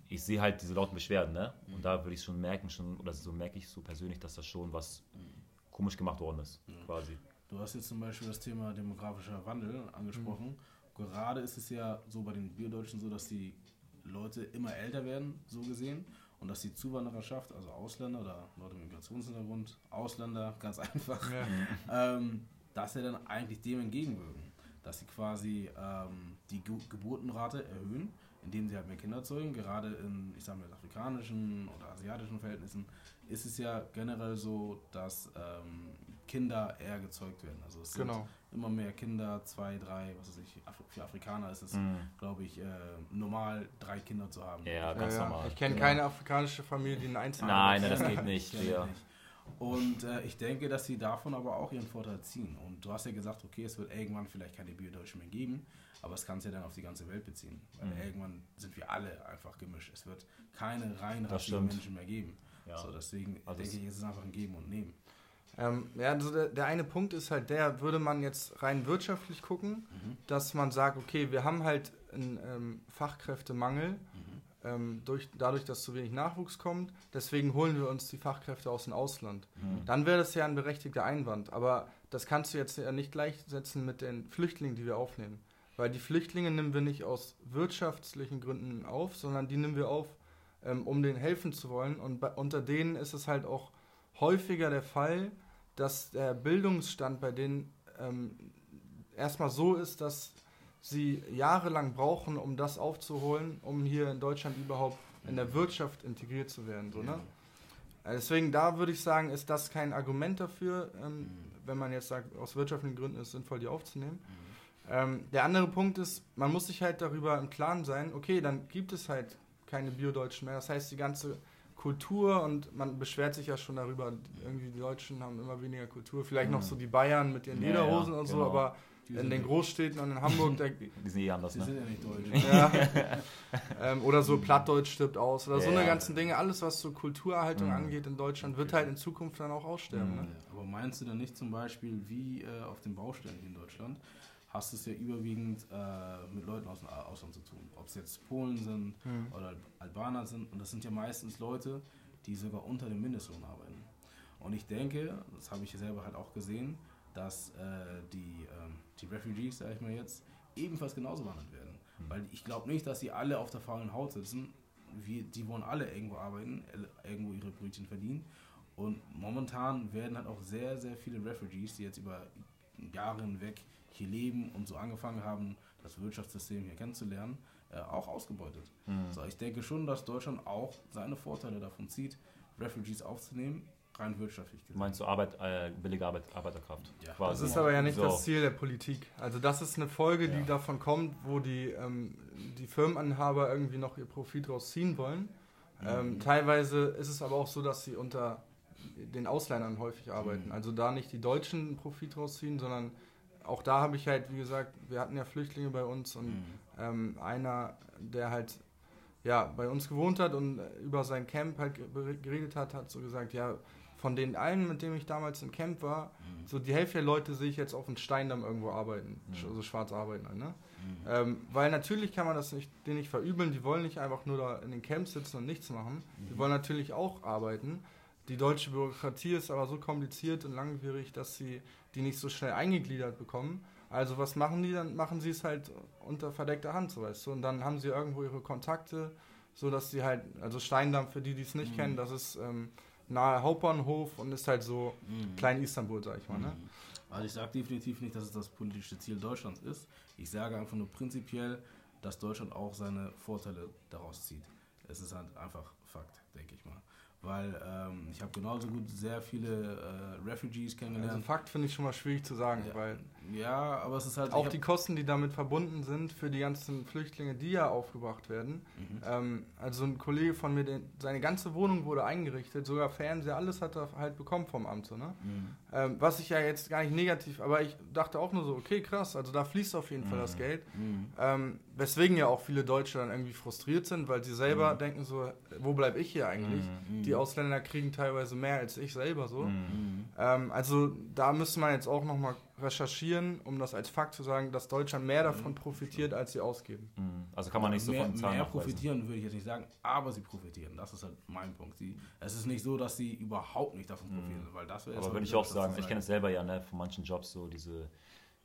ich sehe halt diese lauten Beschwerden, ne? Und mhm. da würde ich schon merken, schon, oder so merke ich so persönlich, dass das schon was mhm. komisch gemacht worden ist, quasi. Du hast jetzt zum Beispiel das Thema demografischer Wandel angesprochen. Mhm. Gerade ist es ja so bei den Biodeutschen so, dass die Leute immer älter werden, so gesehen und dass die Zuwandererschaft, also Ausländer oder Leute mit Migrationshintergrund, Ausländer, ganz einfach, ja. ähm, dass sie dann eigentlich dem entgegenwirken. Dass sie quasi ähm, die Ge Geburtenrate erhöhen, indem sie halt mehr Kinder zeugen. Gerade in, ich sag mal, afrikanischen oder asiatischen Verhältnissen ist es ja generell so, dass ähm, Kinder eher gezeugt werden. Also es genau. sind immer mehr Kinder, zwei, drei, was weiß ich, für Afrikaner ist es, mhm. glaube ich, äh, normal, drei Kinder zu haben. Ja, ganz ja, normal. Ich kenne genau. keine afrikanische Familie, die einen einzigen Nein, nein, das geht nicht. ja. nicht. Und äh, ich denke, dass sie davon aber auch ihren Vorteil ziehen. Und du hast ja gesagt, okay, es wird irgendwann vielleicht keine Biodeutschen mehr geben, aber es kann es ja dann auf die ganze Welt beziehen. Weil mhm. irgendwann sind wir alle einfach gemischt. Es wird keine rein Menschen mehr geben. Ja. So, deswegen also denke ich, es ist einfach ein Geben und Nehmen. Ähm, ja, also der, der, eine Punkt ist halt der, würde man jetzt rein wirtschaftlich gucken, mhm. dass man sagt, okay, wir haben halt einen ähm, Fachkräftemangel, mhm. ähm, durch, dadurch, dass zu wenig Nachwuchs kommt, deswegen holen wir uns die Fachkräfte aus dem Ausland. Mhm. Dann wäre das ja ein berechtigter Einwand, aber das kannst du jetzt ja nicht gleichsetzen mit den Flüchtlingen, die wir aufnehmen. Weil die Flüchtlinge nehmen wir nicht aus wirtschaftlichen Gründen auf, sondern die nehmen wir auf, ähm, um denen helfen zu wollen. Und bei, unter denen ist es halt auch häufiger der Fall, dass der Bildungsstand bei denen ähm, erstmal so ist, dass sie jahrelang brauchen, um das aufzuholen, um hier in Deutschland überhaupt in der Wirtschaft integriert zu werden. So, ne? Äh, deswegen, da würde ich sagen, ist das kein Argument dafür, ähm, wenn man jetzt sagt, aus wirtschaftlichen Gründen ist es sinnvoll, die aufzunehmen. Ähm, der andere Punkt ist, man muss sich halt darüber im Klaren sein, okay, dann gibt es halt keine Biodeutschen mehr. Das heißt, die ganze Kultur und man beschwert sich ja schon darüber, irgendwie die Deutschen haben immer weniger Kultur. Vielleicht mhm. noch so die Bayern mit ihren Lederhosen ja, und genau. so, aber in den Großstädten und in Hamburg, die sind eh anders, die ne? sind ja nicht deutsch. Ja. ähm, oder so Plattdeutsch stirbt aus oder so eine ganzen Dinge. Alles, was so Kulturerhaltung mhm. angeht in Deutschland, wird halt in Zukunft dann auch aussterben. Mhm. Ne? Aber meinst du dann nicht zum Beispiel wie äh, auf den Baustellen in Deutschland? Hast du es ja überwiegend äh, mit Leuten aus dem Ausland zu tun. Ob es jetzt Polen sind mhm. oder Albaner sind. Und das sind ja meistens Leute, die sogar unter dem Mindestlohn arbeiten. Und ich denke, das habe ich selber halt auch gesehen, dass äh, die, äh, die Refugees, sage ich mal jetzt, ebenfalls genauso behandelt werden. Mhm. Weil ich glaube nicht, dass sie alle auf der faulen Haut sitzen. Wir, die wollen alle irgendwo arbeiten, irgendwo ihre Brötchen verdienen. Und momentan werden halt auch sehr, sehr viele Refugees, die jetzt über Jahre hinweg hier leben und so angefangen haben, das Wirtschaftssystem hier kennenzulernen, äh, auch ausgebeutet. Mhm. So, ich denke schon, dass Deutschland auch seine Vorteile davon zieht, Refugees aufzunehmen, rein wirtschaftlich gesehen. Meinst du Arbeit, äh, billige Arbeit, Arbeiterkraft? Ja. Quasi. Das ist aber ja nicht so. das Ziel der Politik. Also das ist eine Folge, ja. die davon kommt, wo die, ähm, die Firmenanhaber irgendwie noch ihr Profit rausziehen wollen. Mhm. Ähm, teilweise ist es aber auch so, dass sie unter den Ausländern häufig arbeiten. Mhm. Also da nicht die Deutschen Profit rausziehen, sondern auch da habe ich halt, wie gesagt, wir hatten ja Flüchtlinge bei uns und mhm. ähm, einer, der halt ja, bei uns gewohnt hat und über sein Camp halt geredet hat, hat so gesagt, ja, von den allen, mit denen ich damals im Camp war, mhm. so die Hälfte der Leute sehe ich jetzt auf dem Steindamm irgendwo arbeiten, mhm. so schwarz arbeiten. Halt, ne? Mhm. Ähm, weil natürlich kann man das nicht, denen nicht verübeln, die wollen nicht einfach nur da in den Camps sitzen und nichts machen, die mhm. wollen natürlich auch arbeiten. Die deutsche Bürokratie ist aber so kompliziert und langwierig, dass sie die nicht so schnell eingegliedert bekommen. Also was machen die? Dann machen sie es halt unter verdeckter Hand, so weißt du. Und dann haben sie irgendwo ihre Kontakte, so dass die halt, also Steindamm, für die, die es nicht mhm. kennen, das ist ähm, nahe Hauptbahnhof und ist halt so mhm. klein Istanbul, sag ich mal. Ne? Mhm. Also ich sage definitiv nicht, dass es das politische Ziel Deutschlands ist. Ich sage einfach nur prinzipiell, dass Deutschland auch seine Vorteile daraus zieht. Es ist halt einfach Fakt, denke ich mal weil ähm, ich habe genauso gut sehr viele äh, Refugees kennengelernt. Also Fakt finde ich schon mal schwierig zu sagen, ja, weil ja, aber es ist halt auch die Kosten, die damit verbunden sind für die ganzen Flüchtlinge, die ja aufgebracht werden. Mhm. Ähm, also ein Kollege von mir, der, seine ganze Wohnung wurde eingerichtet, sogar Fernseher, alles hat er halt bekommen vom Amt, so, ne? Mhm. Ähm, was ich ja jetzt gar nicht negativ, aber ich dachte auch nur so, okay, krass, also da fließt auf jeden mhm. Fall das mhm. Geld. Mhm. Ähm, weswegen ja auch viele Deutsche dann irgendwie frustriert sind, weil sie selber mhm. denken so, wo bleibe ich hier eigentlich? Die Ausländer kriegen teilweise mehr als ich selber so. Ähm, also da müsste man jetzt auch nochmal recherchieren, um das als Fakt zu sagen, dass Deutschland mehr davon profitiert, als sie ausgeben. Mhm. Also kann man nicht so mehr, von Zahlen Mehr profitieren würde ich jetzt nicht sagen, aber sie profitieren. Das ist halt mein Punkt. Sie, es ist nicht so, dass sie überhaupt nicht davon profitieren, mhm. weil das Aber würde ich auch sagen, ich kenne es selber ja ne, von manchen Jobs, so diese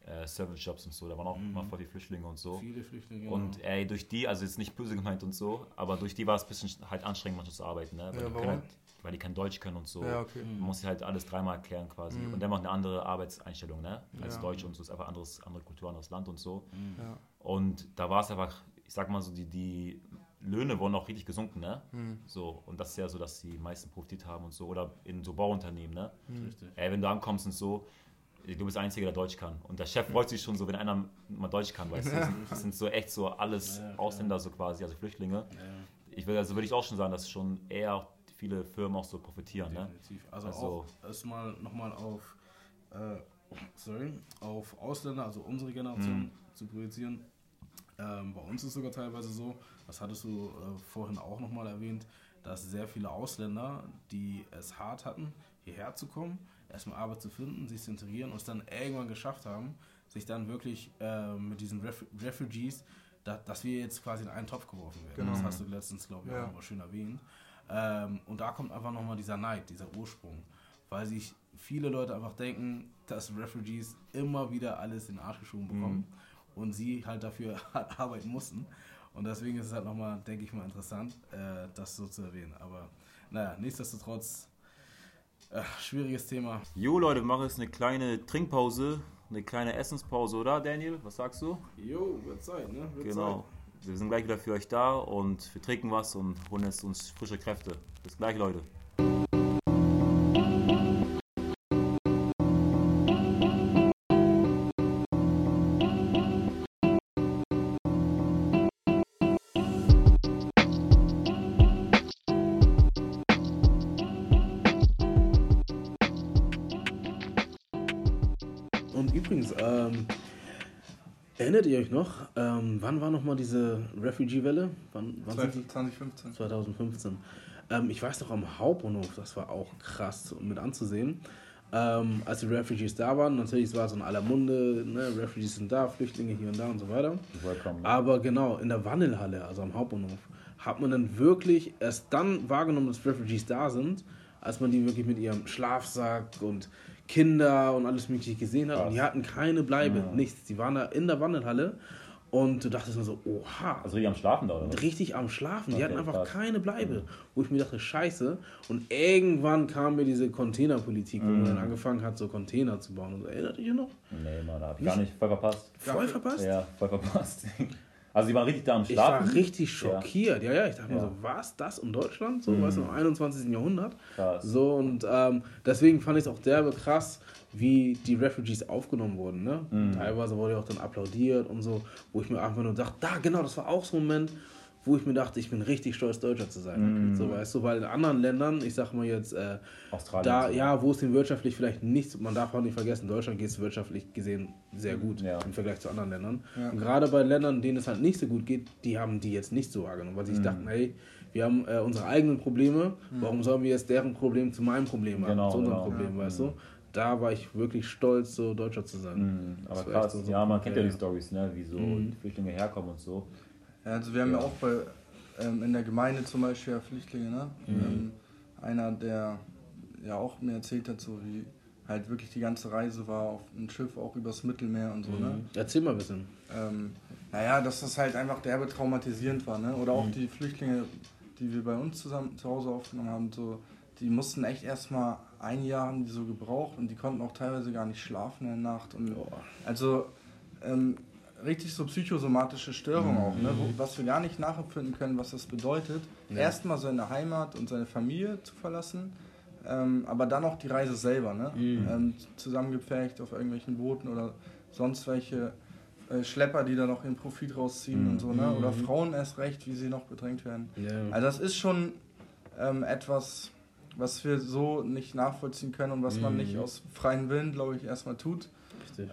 äh, Service-Jobs und so, da waren auch mhm. mal voll die Flüchtlinge und so. Viele Flüchtlinge. Und genau. ey, durch die, also jetzt nicht böse gemeint und so, aber durch die war es ein bisschen halt anstrengend, manchmal zu arbeiten, ne? Weil ja, die können halt, weil die kein Deutsch können und so. Ja, okay. Man muss sich halt alles dreimal erklären quasi. Mhm. Und der macht eine andere Arbeitseinstellung, ne? Als ja. Deutsch und so ist einfach anderes, andere Kultur, anderes Land und so. Mhm. Ja. Und da war es einfach, ich sag mal so, die, die Löhne wurden auch richtig gesunken, ne? Mhm. So, und das ist ja so, dass die meisten profitiert haben und so. Oder in so Bauunternehmen, ne? Mhm. Ey, wenn du ankommst und so, du bist der Einzige, der Deutsch kann. Und der Chef freut sich schon so, wenn einer mal Deutsch kann, weißt du? Das sind so echt so alles ja, Ausländer so quasi, also Flüchtlinge. Ich will, also würde ich auch schon sagen, dass schon eher viele Firmen auch so profitieren. Ne? Definitiv. Ne? Also, also auch erstmal nochmal auf, äh, sorry, auf Ausländer, also unsere Generation mhm. zu projizieren. Ähm, bei uns ist es sogar teilweise so, das hattest du äh, vorhin auch nochmal erwähnt, dass sehr viele Ausländer, die es hart hatten, hierher zu kommen, erstmal Arbeit zu finden, sich zu integrieren und es dann irgendwann geschafft haben, sich dann wirklich äh, mit diesen Ref Refugees, da, dass wir jetzt quasi in einen Topf geworfen werden. Genau. Das hast du letztens, glaube ich, ja. auch schön erwähnt. Ähm, und da kommt einfach nochmal dieser Neid, dieser Ursprung. Weil sich viele Leute einfach denken, dass Refugees immer wieder alles in den Arsch geschoben bekommen mhm. und sie halt dafür arbeiten mussten. Und deswegen ist es halt nochmal, denke ich mal, interessant, äh, das so zu erwähnen. Aber naja, nichtsdestotrotz, äh, schwieriges Thema. Jo Leute, wir machen jetzt eine kleine Trinkpause, eine kleine Essenspause, oder Daniel? Was sagst du? Jo, wird Zeit, ne? Wird genau. Zeit. Wir sind gleich wieder für euch da und wir trinken was und holen jetzt uns frische Kräfte. Bis gleich, Leute. Erinnert ihr euch noch, ähm, wann war nochmal diese Refugee-Welle? Wann, wann 2015. 2015. Ähm, ich weiß noch am Hauptbahnhof, das war auch krass mit anzusehen. Ähm, als die Refugees da waren, natürlich war es in aller Munde, ne, Refugees sind da, Flüchtlinge hier und da und so weiter. Welcome. Aber genau, in der Wandelhalle, also am Hauptbahnhof, hat man dann wirklich erst dann wahrgenommen, dass Refugees da sind, als man die wirklich mit ihrem Schlafsack und Kinder und alles Mögliche gesehen hat. Was? Und die hatten keine Bleibe, ja. nichts. Die waren da in der Wandelhalle und du dachtest mir so, oha. Also richtig am Schlafen da, oder? Richtig am Schlafen. Die okay, hatten einfach krass. keine Bleibe. Wo ich mir dachte, scheiße. Und irgendwann kam mir diese Containerpolitik, wo man dann mhm. angefangen hat, so Container zu bauen. Und so, erinnert ihr noch? Nee, Mann, hab ich gar nicht. Voll verpasst. Voll verpasst? Ja, voll verpasst. Also die waren richtig da am Schlafen. Ich war richtig schockiert. Ja, ja, ja ich dachte ja. mir so, was, das in Deutschland? So, mhm. weißt du, im 21. Jahrhundert. Krass. So, und ähm, deswegen fand ich es auch derbe krass, wie die Refugees aufgenommen wurden. Ne? Mhm. Teilweise wurde ja auch dann applaudiert und so, wo ich mir einfach nur dachte, da, genau, das war auch so ein Moment, wo ich mir dachte, ich bin richtig stolz, Deutscher zu sein. Mm. So, weißt du, weil in anderen Ländern, ich sag mal jetzt, äh, Australien da, ja, wo es den wirtschaftlich vielleicht nicht, man darf auch nicht vergessen, Deutschland geht es wirtschaftlich gesehen sehr gut ja. im Vergleich zu anderen Ländern. Ja. Und gerade bei Ländern, denen es halt nicht so gut geht, die haben die jetzt nicht so wahrgenommen, weil sie mm. dachten, hey, wir haben äh, unsere eigenen Probleme, mm. warum sollen wir jetzt deren Problem zu meinem Problem machen, genau, zu unserem genau. Problem, ja. weißt du? da war ich wirklich stolz, so Deutscher zu sein. Mhm, aber krass, so ja, man kennt ja, die Stories, ne, wie so mhm. Flüchtlinge herkommen und so. Ja, also wir haben ja, ja auch bei ähm, in der Gemeinde zum Beispiel ja Flüchtlinge, ne? Mhm. Ähm, einer, der ja auch mir erzählt hat, so wie halt wirklich die ganze Reise war auf einem Schiff auch übers Mittelmeer und so, ne? Mhm. Erzähl mal ein bisschen. Ähm, naja, dass das halt einfach derbe traumatisierend war, ne? Oder auch Mhm. die Flüchtlinge, die wir bei uns zusammen zu Hause aufgenommen haben, so, die mussten echt erstmal ein Jahr haben die so gebraucht und die konnten auch teilweise gar nicht schlafen in der Nacht. Und also ähm, richtig so psychosomatische Störungen auch, ne? Mhm. Wo, was wir gar nicht nachempfinden können, was das bedeutet. Ja. Erstmal seine Heimat und seine Familie zu verlassen, ähm, aber dann auch die Reise selber, ne? Mhm. Ähm, zusammengepfercht auf irgendwelchen Booten oder sonst welche äh, Schlepper, die da noch ihren Profit rausziehen Mhm. und so, ne? Oder Mhm. Frauen erst recht, wie sie noch bedrängt werden. Ja. Also das ist schon ähm, etwas, was wir so nicht nachvollziehen können und was man Mhm. nicht aus freiem Willen, glaube ich, erstmal tut.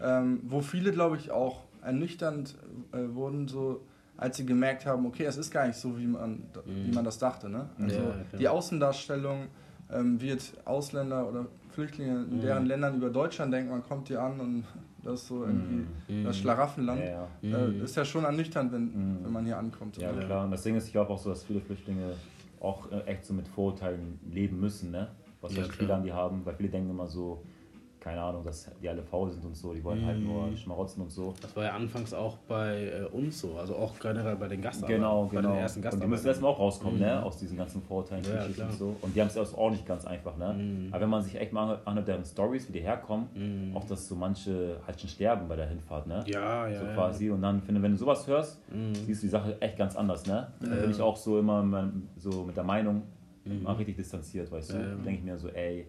Ähm, wo viele, glaube ich, auch ernüchternd äh, wurden, so als sie gemerkt haben, okay, es ist gar nicht so, wie man, wie Mhm. man das dachte. Ne? Also Ja, die Außendarstellung ähm, wird Ausländer oder Flüchtlinge in Mhm. deren Ländern über Deutschland denken, man kommt hier an und das ist so irgendwie Mhm. das Schlaraffenland. Ja, ja. Äh, Mhm. ist ja schon ernüchternd, wenn, Mhm. wenn man hier ankommt. Ja, oder? klar. Und das Ding ist, ich glaube auch so, dass viele Flüchtlinge auch äh, echt so mit Vorurteilen leben müssen, ne? Was Ja, solche klar. Fehler die haben, weil viele denken immer so, keine Ahnung, dass die alle faul sind und so, die wollen halt Mhm. nur schmarotzen und so. Das war ja anfangs auch bei äh, uns so, also auch generell bei den Gastarbeitern. Genau, bei genau. den ersten und die müssen erstmal auch rauskommen, Mhm. ne? Aus diesen ganzen Vorurteilen, Ja, klar. und so. Und die haben es ja auch nicht ganz einfach, ne? Mhm. Aber wenn man sich echt mal anhört, deren Stories, wie die herkommen, Mhm. auch dass so manche halt schon sterben bei der Hinfahrt, ne? Ja, ja. so ja. quasi. Und dann, finde, wenn du sowas hörst, Mhm. siehst du die Sache echt ganz anders, ne? Da Ja. bin ich auch so immer so mit der Meinung Mhm. richtig distanziert, weißt du? Ja, ja. denke ich mir so, ey,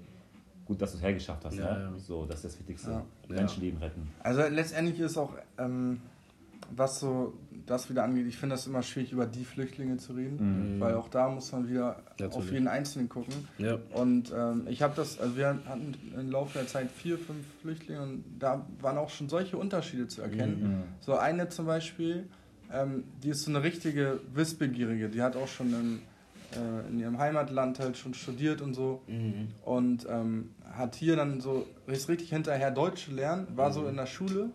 gut, dass du es hergeschafft hast, Ja, ne? ja. So, das ist das Wichtigste. Ja. Menschenleben retten. Also letztendlich ist auch, ähm, was so das wieder angeht, ich finde das immer schwierig, über die Flüchtlinge zu reden, Mhm. weil auch da muss man wieder Natürlich. auf jeden Einzelnen gucken. Ja. Und ähm, ich habe das, also wir hatten im Laufe der Zeit vier, fünf Flüchtlinge und da waren auch schon solche Unterschiede zu erkennen. Mhm. So eine zum Beispiel, ähm, die ist so eine richtige Wissbegierige, die hat auch schon im, äh, in ihrem Heimatland halt schon studiert und so Mhm. und ähm, hat hier dann so, richtig hinterher Deutsch lernen, war Mhm. so in der Schule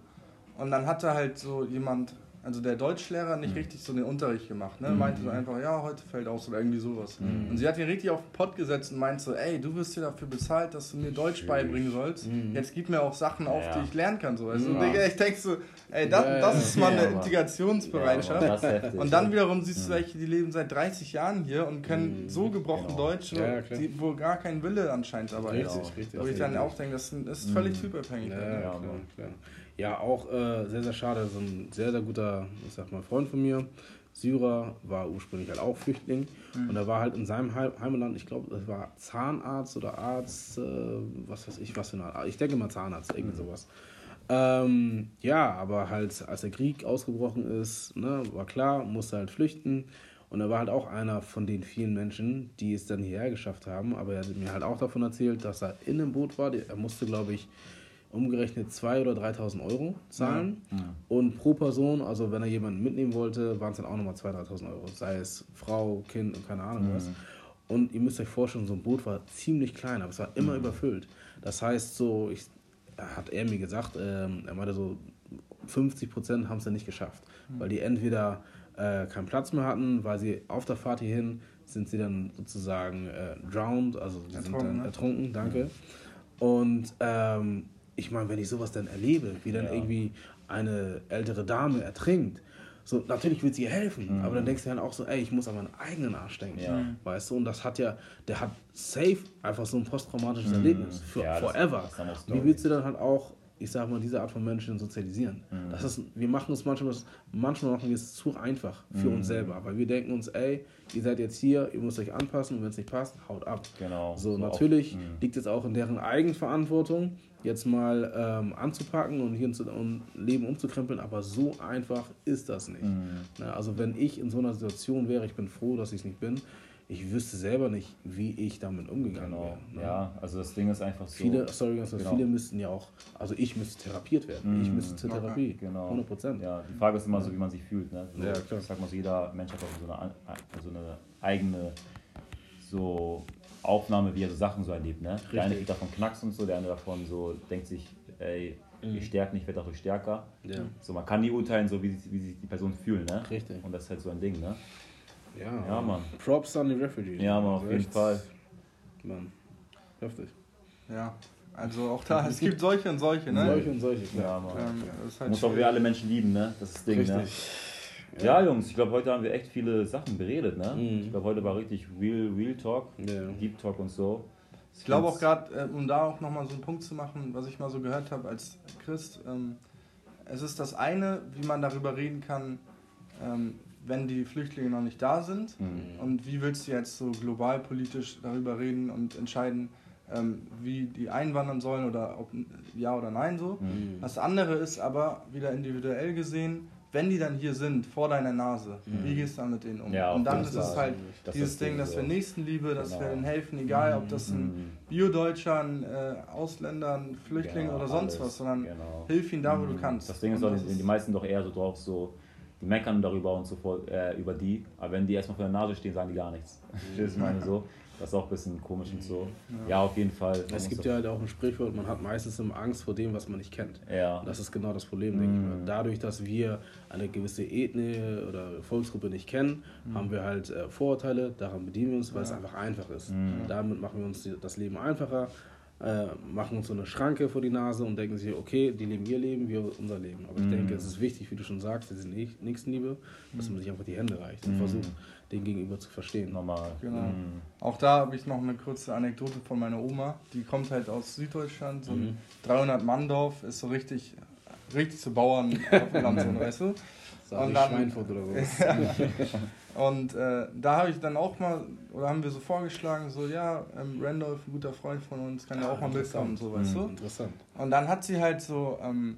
und dann hatte halt so jemand, also der Deutschlehrer nicht Mhm. richtig so den Unterricht gemacht, ne? Mhm. meinte so einfach, ja, heute fällt aus oder irgendwie sowas. Mhm. Und sie hat ihn richtig auf den Pott gesetzt und meinte so, ey, du wirst hier dafür bezahlt, dass du mir Deutsch Schön. beibringen sollst. Mhm. Jetzt gib mir auch Sachen auf, Ja. die ich lernen kann. So. Also, Ja. Digga, ich denk so, ey, das, Ja, das ist mal eine Integrationsbereitschaft. Heftig. Und dann wiederum siehst du Mhm. welche, die leben seit 30 Jahren hier und können Mhm. so gebrochen Genau. Deutsch, die, wo gar kein Wille anscheinend dabei Richtig, ist. Richtig. Wo ich dann auch denke, das ist- völlig Mhm. typabhängig. Ja, klar, klar. Ja, auch äh, sehr, sehr schade. So ein sehr, sehr guter, ich sag mal, Freund von mir, Syrer, war ursprünglich halt auch Flüchtling. Mhm. Und er war halt in seinem Heim Heimatland, ich glaube, das war Zahnarzt oder Arzt, äh, was weiß ich, was für eine Art. Ich denke mal Zahnarzt, irgendwie Mhm. sowas. Ähm, ja, aber halt, als der Krieg ausgebrochen ist, ne, war klar, musste halt flüchten. Und er war halt auch einer von den vielen Menschen, die es dann hierher geschafft haben. Aber er hat mir halt auch davon erzählt, dass er in einem Boot war. Er musste, glaube ich, umgerechnet 2.000 oder 3.000 Euro zahlen. Mhm. Und pro Person, also wenn er jemanden mitnehmen wollte, waren es dann auch nochmal 2.000, 3.000 Euro. Sei es Frau, Kind und keine Ahnung was. Mhm. Und ihr müsst euch vorstellen, so ein Boot war ziemlich klein, aber es war immer überfüllt. Das heißt, so, ich, hat er mir gesagt, ähm, er meinte so, 50 Prozent haben es ja nicht geschafft, weil die entweder äh, keinen Platz mehr hatten, weil sie auf der Fahrt hierhin sind sie dann sozusagen äh, drowned, also sie sind Ertrunken, dann ne? ertrunken, danke. Und ähm, ich meine, wenn ich sowas dann erlebe, wie dann Ja. irgendwie eine ältere Dame ertrinkt, so natürlich will sie ihr helfen, Mhm. aber dann denkst du dann auch so, ey, ich muss an meinen eigenen Arsch denken. Ja. Weißt du, und das hat ja, der hat safe einfach so ein posttraumatisches Mhm. Erlebnis für Ja, forever. das Wie willst du dann halt auch, ich sag mal, diese Art von Menschen sozialisieren? Mhm. Das ist, wir machen uns manchmal, manchmal machen wir es zu einfach für Mhm. uns selber, weil wir denken uns, ey, ihr seid jetzt hier, ihr müsst euch anpassen und wenn es nicht passt, haut ab. Genau. So, So natürlich auch- mhm. liegt es auch in deren Eigenverantwortung, jetzt mal ähm, anzupacken und hier und Leben umzukrempeln, aber so einfach ist das nicht. Mhm. Na, also wenn ich in so einer Situation wäre, ich bin froh, dass ich es nicht bin, ich wüsste selber nicht, wie ich damit umgegangen Genau. wäre. ne? Ja, also das Ding ist einfach so. Viele, sorry, ganz kurz, Genau. viele müssten ja auch, also ich müsste therapiert werden. Ich Mhm. müsste zur Therapie. Genau. 100 Prozent. Ja, die Frage ist immer so, wie man sich fühlt. Ne? So, Ja, klar. Ich sag mal so, jeder Mensch hat auch so eine, so eine eigene so Aufnahme, wie er so Sachen so erlebt. Ne? Der eine Richtig. geht davon Knacks und so, der andere davon so denkt sich, ey, Mhm. ich stärke nicht, werde dadurch stärker. Ja. So, man kann nie urteilen, so wie, sich- wie sich die Person fühlt. Ne? Richtig. Und das ist halt so ein Ding. Ne? Ja, Ja, Mann. Props an die Refugees. Ja, Mann, auf jeden Fall. Mann, heftig. Ja. Also auch da, es gibt solche und solche, ne? Solche und solche, klar. Ja, Mann. Ähm, das ist halt Muss auch wieder alle Menschen lieben, ne? Das ist das Ding, ne? Ja, Jungs, ich glaube, heute haben wir echt viele Sachen beredet, ne? Mhm. Ich glaube, heute war richtig Real, Real Talk, Ja. Deep Talk und so. Ich glaube auch gerade, äh, um da auch nochmal so einen Punkt zu machen, was ich mal so gehört habe als Christ, ähm, es ist das eine, wie man darüber reden kann, ähm, wenn die Flüchtlinge noch nicht da sind. Mhm. Und wie willst du jetzt so global politisch darüber reden und entscheiden, ähm, wie die einwandern sollen oder ob ja oder nein so. Mhm. Das andere ist aber wieder individuell gesehen, wenn die dann hier sind, vor deiner Nase, wie gehst du dann mit denen um? Ja, und dann ist es halt Das dieses ist das Ding, dass wir Nächstenliebe, dass Genau. wir ihnen helfen, egal ob das ein Mhm. Bio-Deutscher, ein äh, Ausländer, ein Flüchtling Genau, oder sonst alles. was, sondern Genau. hilf ihnen da, wo du Mhm. kannst. Das Ding ist auch, das die, die meisten doch eher so drauf, so, die meckern darüber und so voll, äh, über die, aber wenn die erstmal vor der Nase stehen, sagen die gar nichts. Was ich meine so? Das ist auch ein bisschen komisch und so. Ja, auf jeden Fall. Man Es gibt ja halt auch ein Sprichwort, man hat meistens immer Angst vor dem, was man nicht kennt. Ja. Und das ist genau das Problem, denke ich Mhm. mal. Dadurch, dass wir eine gewisse Ethnie oder Volksgruppe nicht kennen, Mhm. haben wir halt äh, Vorurteile, daran bedienen wir uns, weil es einfach einfach ist. Mhm. Damit machen wir uns die, das Leben einfacher, äh, machen uns so eine Schranke vor die Nase und denken sich, okay, die leben ihr Leben, wir unser Leben. Aber ich Mhm. denke, es ist wichtig, wie du schon sagst, diese Nä- Nächstenliebe, dass man sich einfach die Hände reicht und versucht, den Gegenüber zu verstehen. Normal. Genau. Mhm. Auch da habe ich noch eine kurze Anekdote von meiner Oma. Die kommt halt aus Süddeutschland, so ein Mhm. 300-Mann-Dorf, ist so richtig, richtig zu Bauern auf dem Land, so, weißt du? Sag Und dann- Schweinfurt oder so. Und äh, da habe ich dann auch mal, oder haben wir so vorgeschlagen, so ja, ähm, Randolph, ein guter Freund von uns, kann ja auch mal mitkommen, so weißt Mhm. du. Interessant. Und dann hat sie halt so ähm,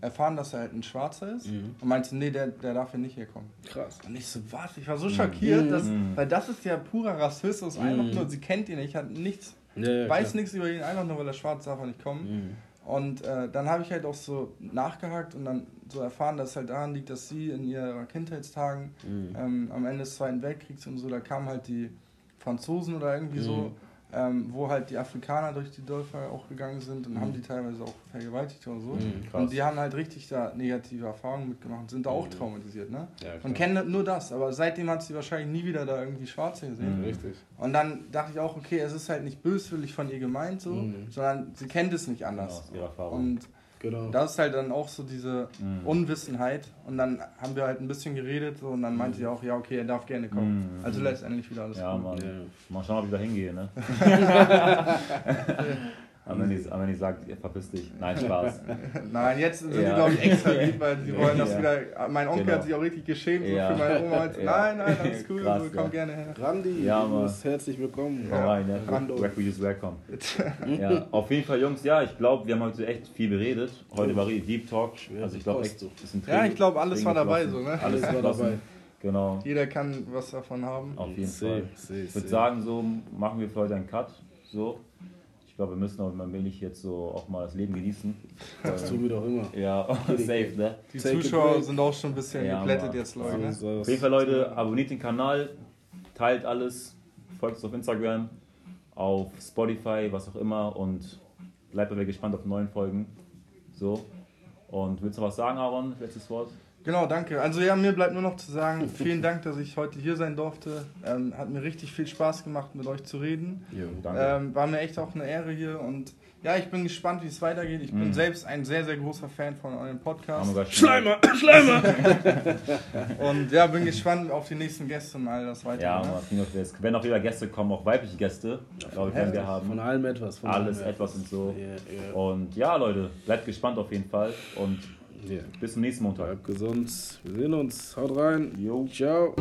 erfahren, dass er halt ein Schwarzer ist Mhm. und meinte, nee, der, der darf hier nicht herkommen. Krass. Und ich so, was? Ich war so schockiert, dass, Mhm. weil das ist ja purer Rassismus, einfach Mhm. nur, sie kennt ihn nicht, hat nichts, Ja, ja, weiß nichts über ihn, einfach nur, weil er schwarz darf er nicht kommen. Und äh, dann habe ich halt auch so nachgehakt und dann so erfahren, dass es halt daran liegt, dass sie in ihrer Kindheitstagen Mhm. ähm, am Ende des Zweiten Weltkriegs und so, da kamen halt die Franzosen oder irgendwie Mhm. so, ähm, wo halt die Afrikaner durch die Dörfer auch gegangen sind und Mhm. haben die teilweise auch vergewaltigt oder so. Mhm. Und die haben halt richtig da negative Erfahrungen mitgemacht, sind da auch Mhm. traumatisiert, ne? Ja. Und kennen nur das, aber seitdem hat sie wahrscheinlich nie wieder da irgendwie Schwarze gesehen. Mhm. Richtig. Und dann dachte ich auch, okay, es ist halt nicht böswillig von ihr gemeint so, Mhm. sondern sie kennt es nicht Genau, anders. aus ihrer Erfahrung. Und Genau. das ist halt dann auch so diese Mhm. Unwissenheit. Und dann haben wir halt ein bisschen geredet so, und dann meinte sie auch, ja, okay, er darf gerne kommen. Mhm. Also letztendlich wieder alles Ja, gut. Mann. Ja. Mal schauen, ob ich da hingehe, ne? aber, wenn ich, aber wenn ich sage, ja, verpiss dich. Nein, Spaß. Nein, jetzt sind Ja. die, glaube ich, extra lieb, weil sie wollen das Ja. wieder. Mein Onkel Genau. hat sich auch richtig geschämt Ja. für meine Oma. Ja. Nein, nein, alles cool, Krass, so, komm ja. gerne her. Randy, Ja, du Mann. bist herzlich willkommen. Komm rein, ne? Rando. Refugees is welcome. ja, auf jeden Fall, Jungs, ja, ich glaube, wir haben heute echt viel beredet. Heute war richtig Deep Talk. Also ich glaube echt, so. ist ein Ja, Tränen- ich glaube, alles war dabei so, ne? Alles war dabei. Genau, Jeder kann was davon haben. auf jeden Seh, Fall. seh, Ich würde sagen, so machen wir für heute einen Cut. So. Ich glaube, wir müssen auch mal wenig jetzt so auch mal das Leben genießen. Das tun wir doch immer. Ja, safe, ne? Die Take Zuschauer sind auch schon ein bisschen Ja, geplättet Mann. jetzt, Leute. Ne? So Auf ist jeden Fall, Leute, abonniert den Kanal, teilt alles, folgt uns auf Instagram, auf Spotify, was auch immer und bleibt aber gespannt auf neuen Folgen. So. Und willst du was sagen, Aaron? Letztes Wort? Genau, danke. Also ja, mir bleibt nur noch zu sagen, vielen Dank, dass ich heute hier sein durfte. Ähm, hat mir richtig viel Spaß gemacht, mit euch zu reden. Jo. Danke. Ähm, war mir echt auch eine Ehre hier und ja, ich bin gespannt, wie es weitergeht. Ich bin Mhm. selbst ein sehr, sehr großer Fan von eurem Podcast Schleimer, Schleimer! und ja, bin gespannt auf die nächsten Gäste und all das weitere. Ja, ne? man, es. Wenn auch wieder Gäste kommen, auch weibliche Gäste, glaube ich, werden wir Von haben. allem etwas. Von Alles allem etwas und so. Ja, ja. Und ja, Leute, bleibt gespannt auf jeden Fall und Ja. bis zum nächsten Montag. Bleibt gesund. Wir sehen uns. Haut rein. Jo. Ciao.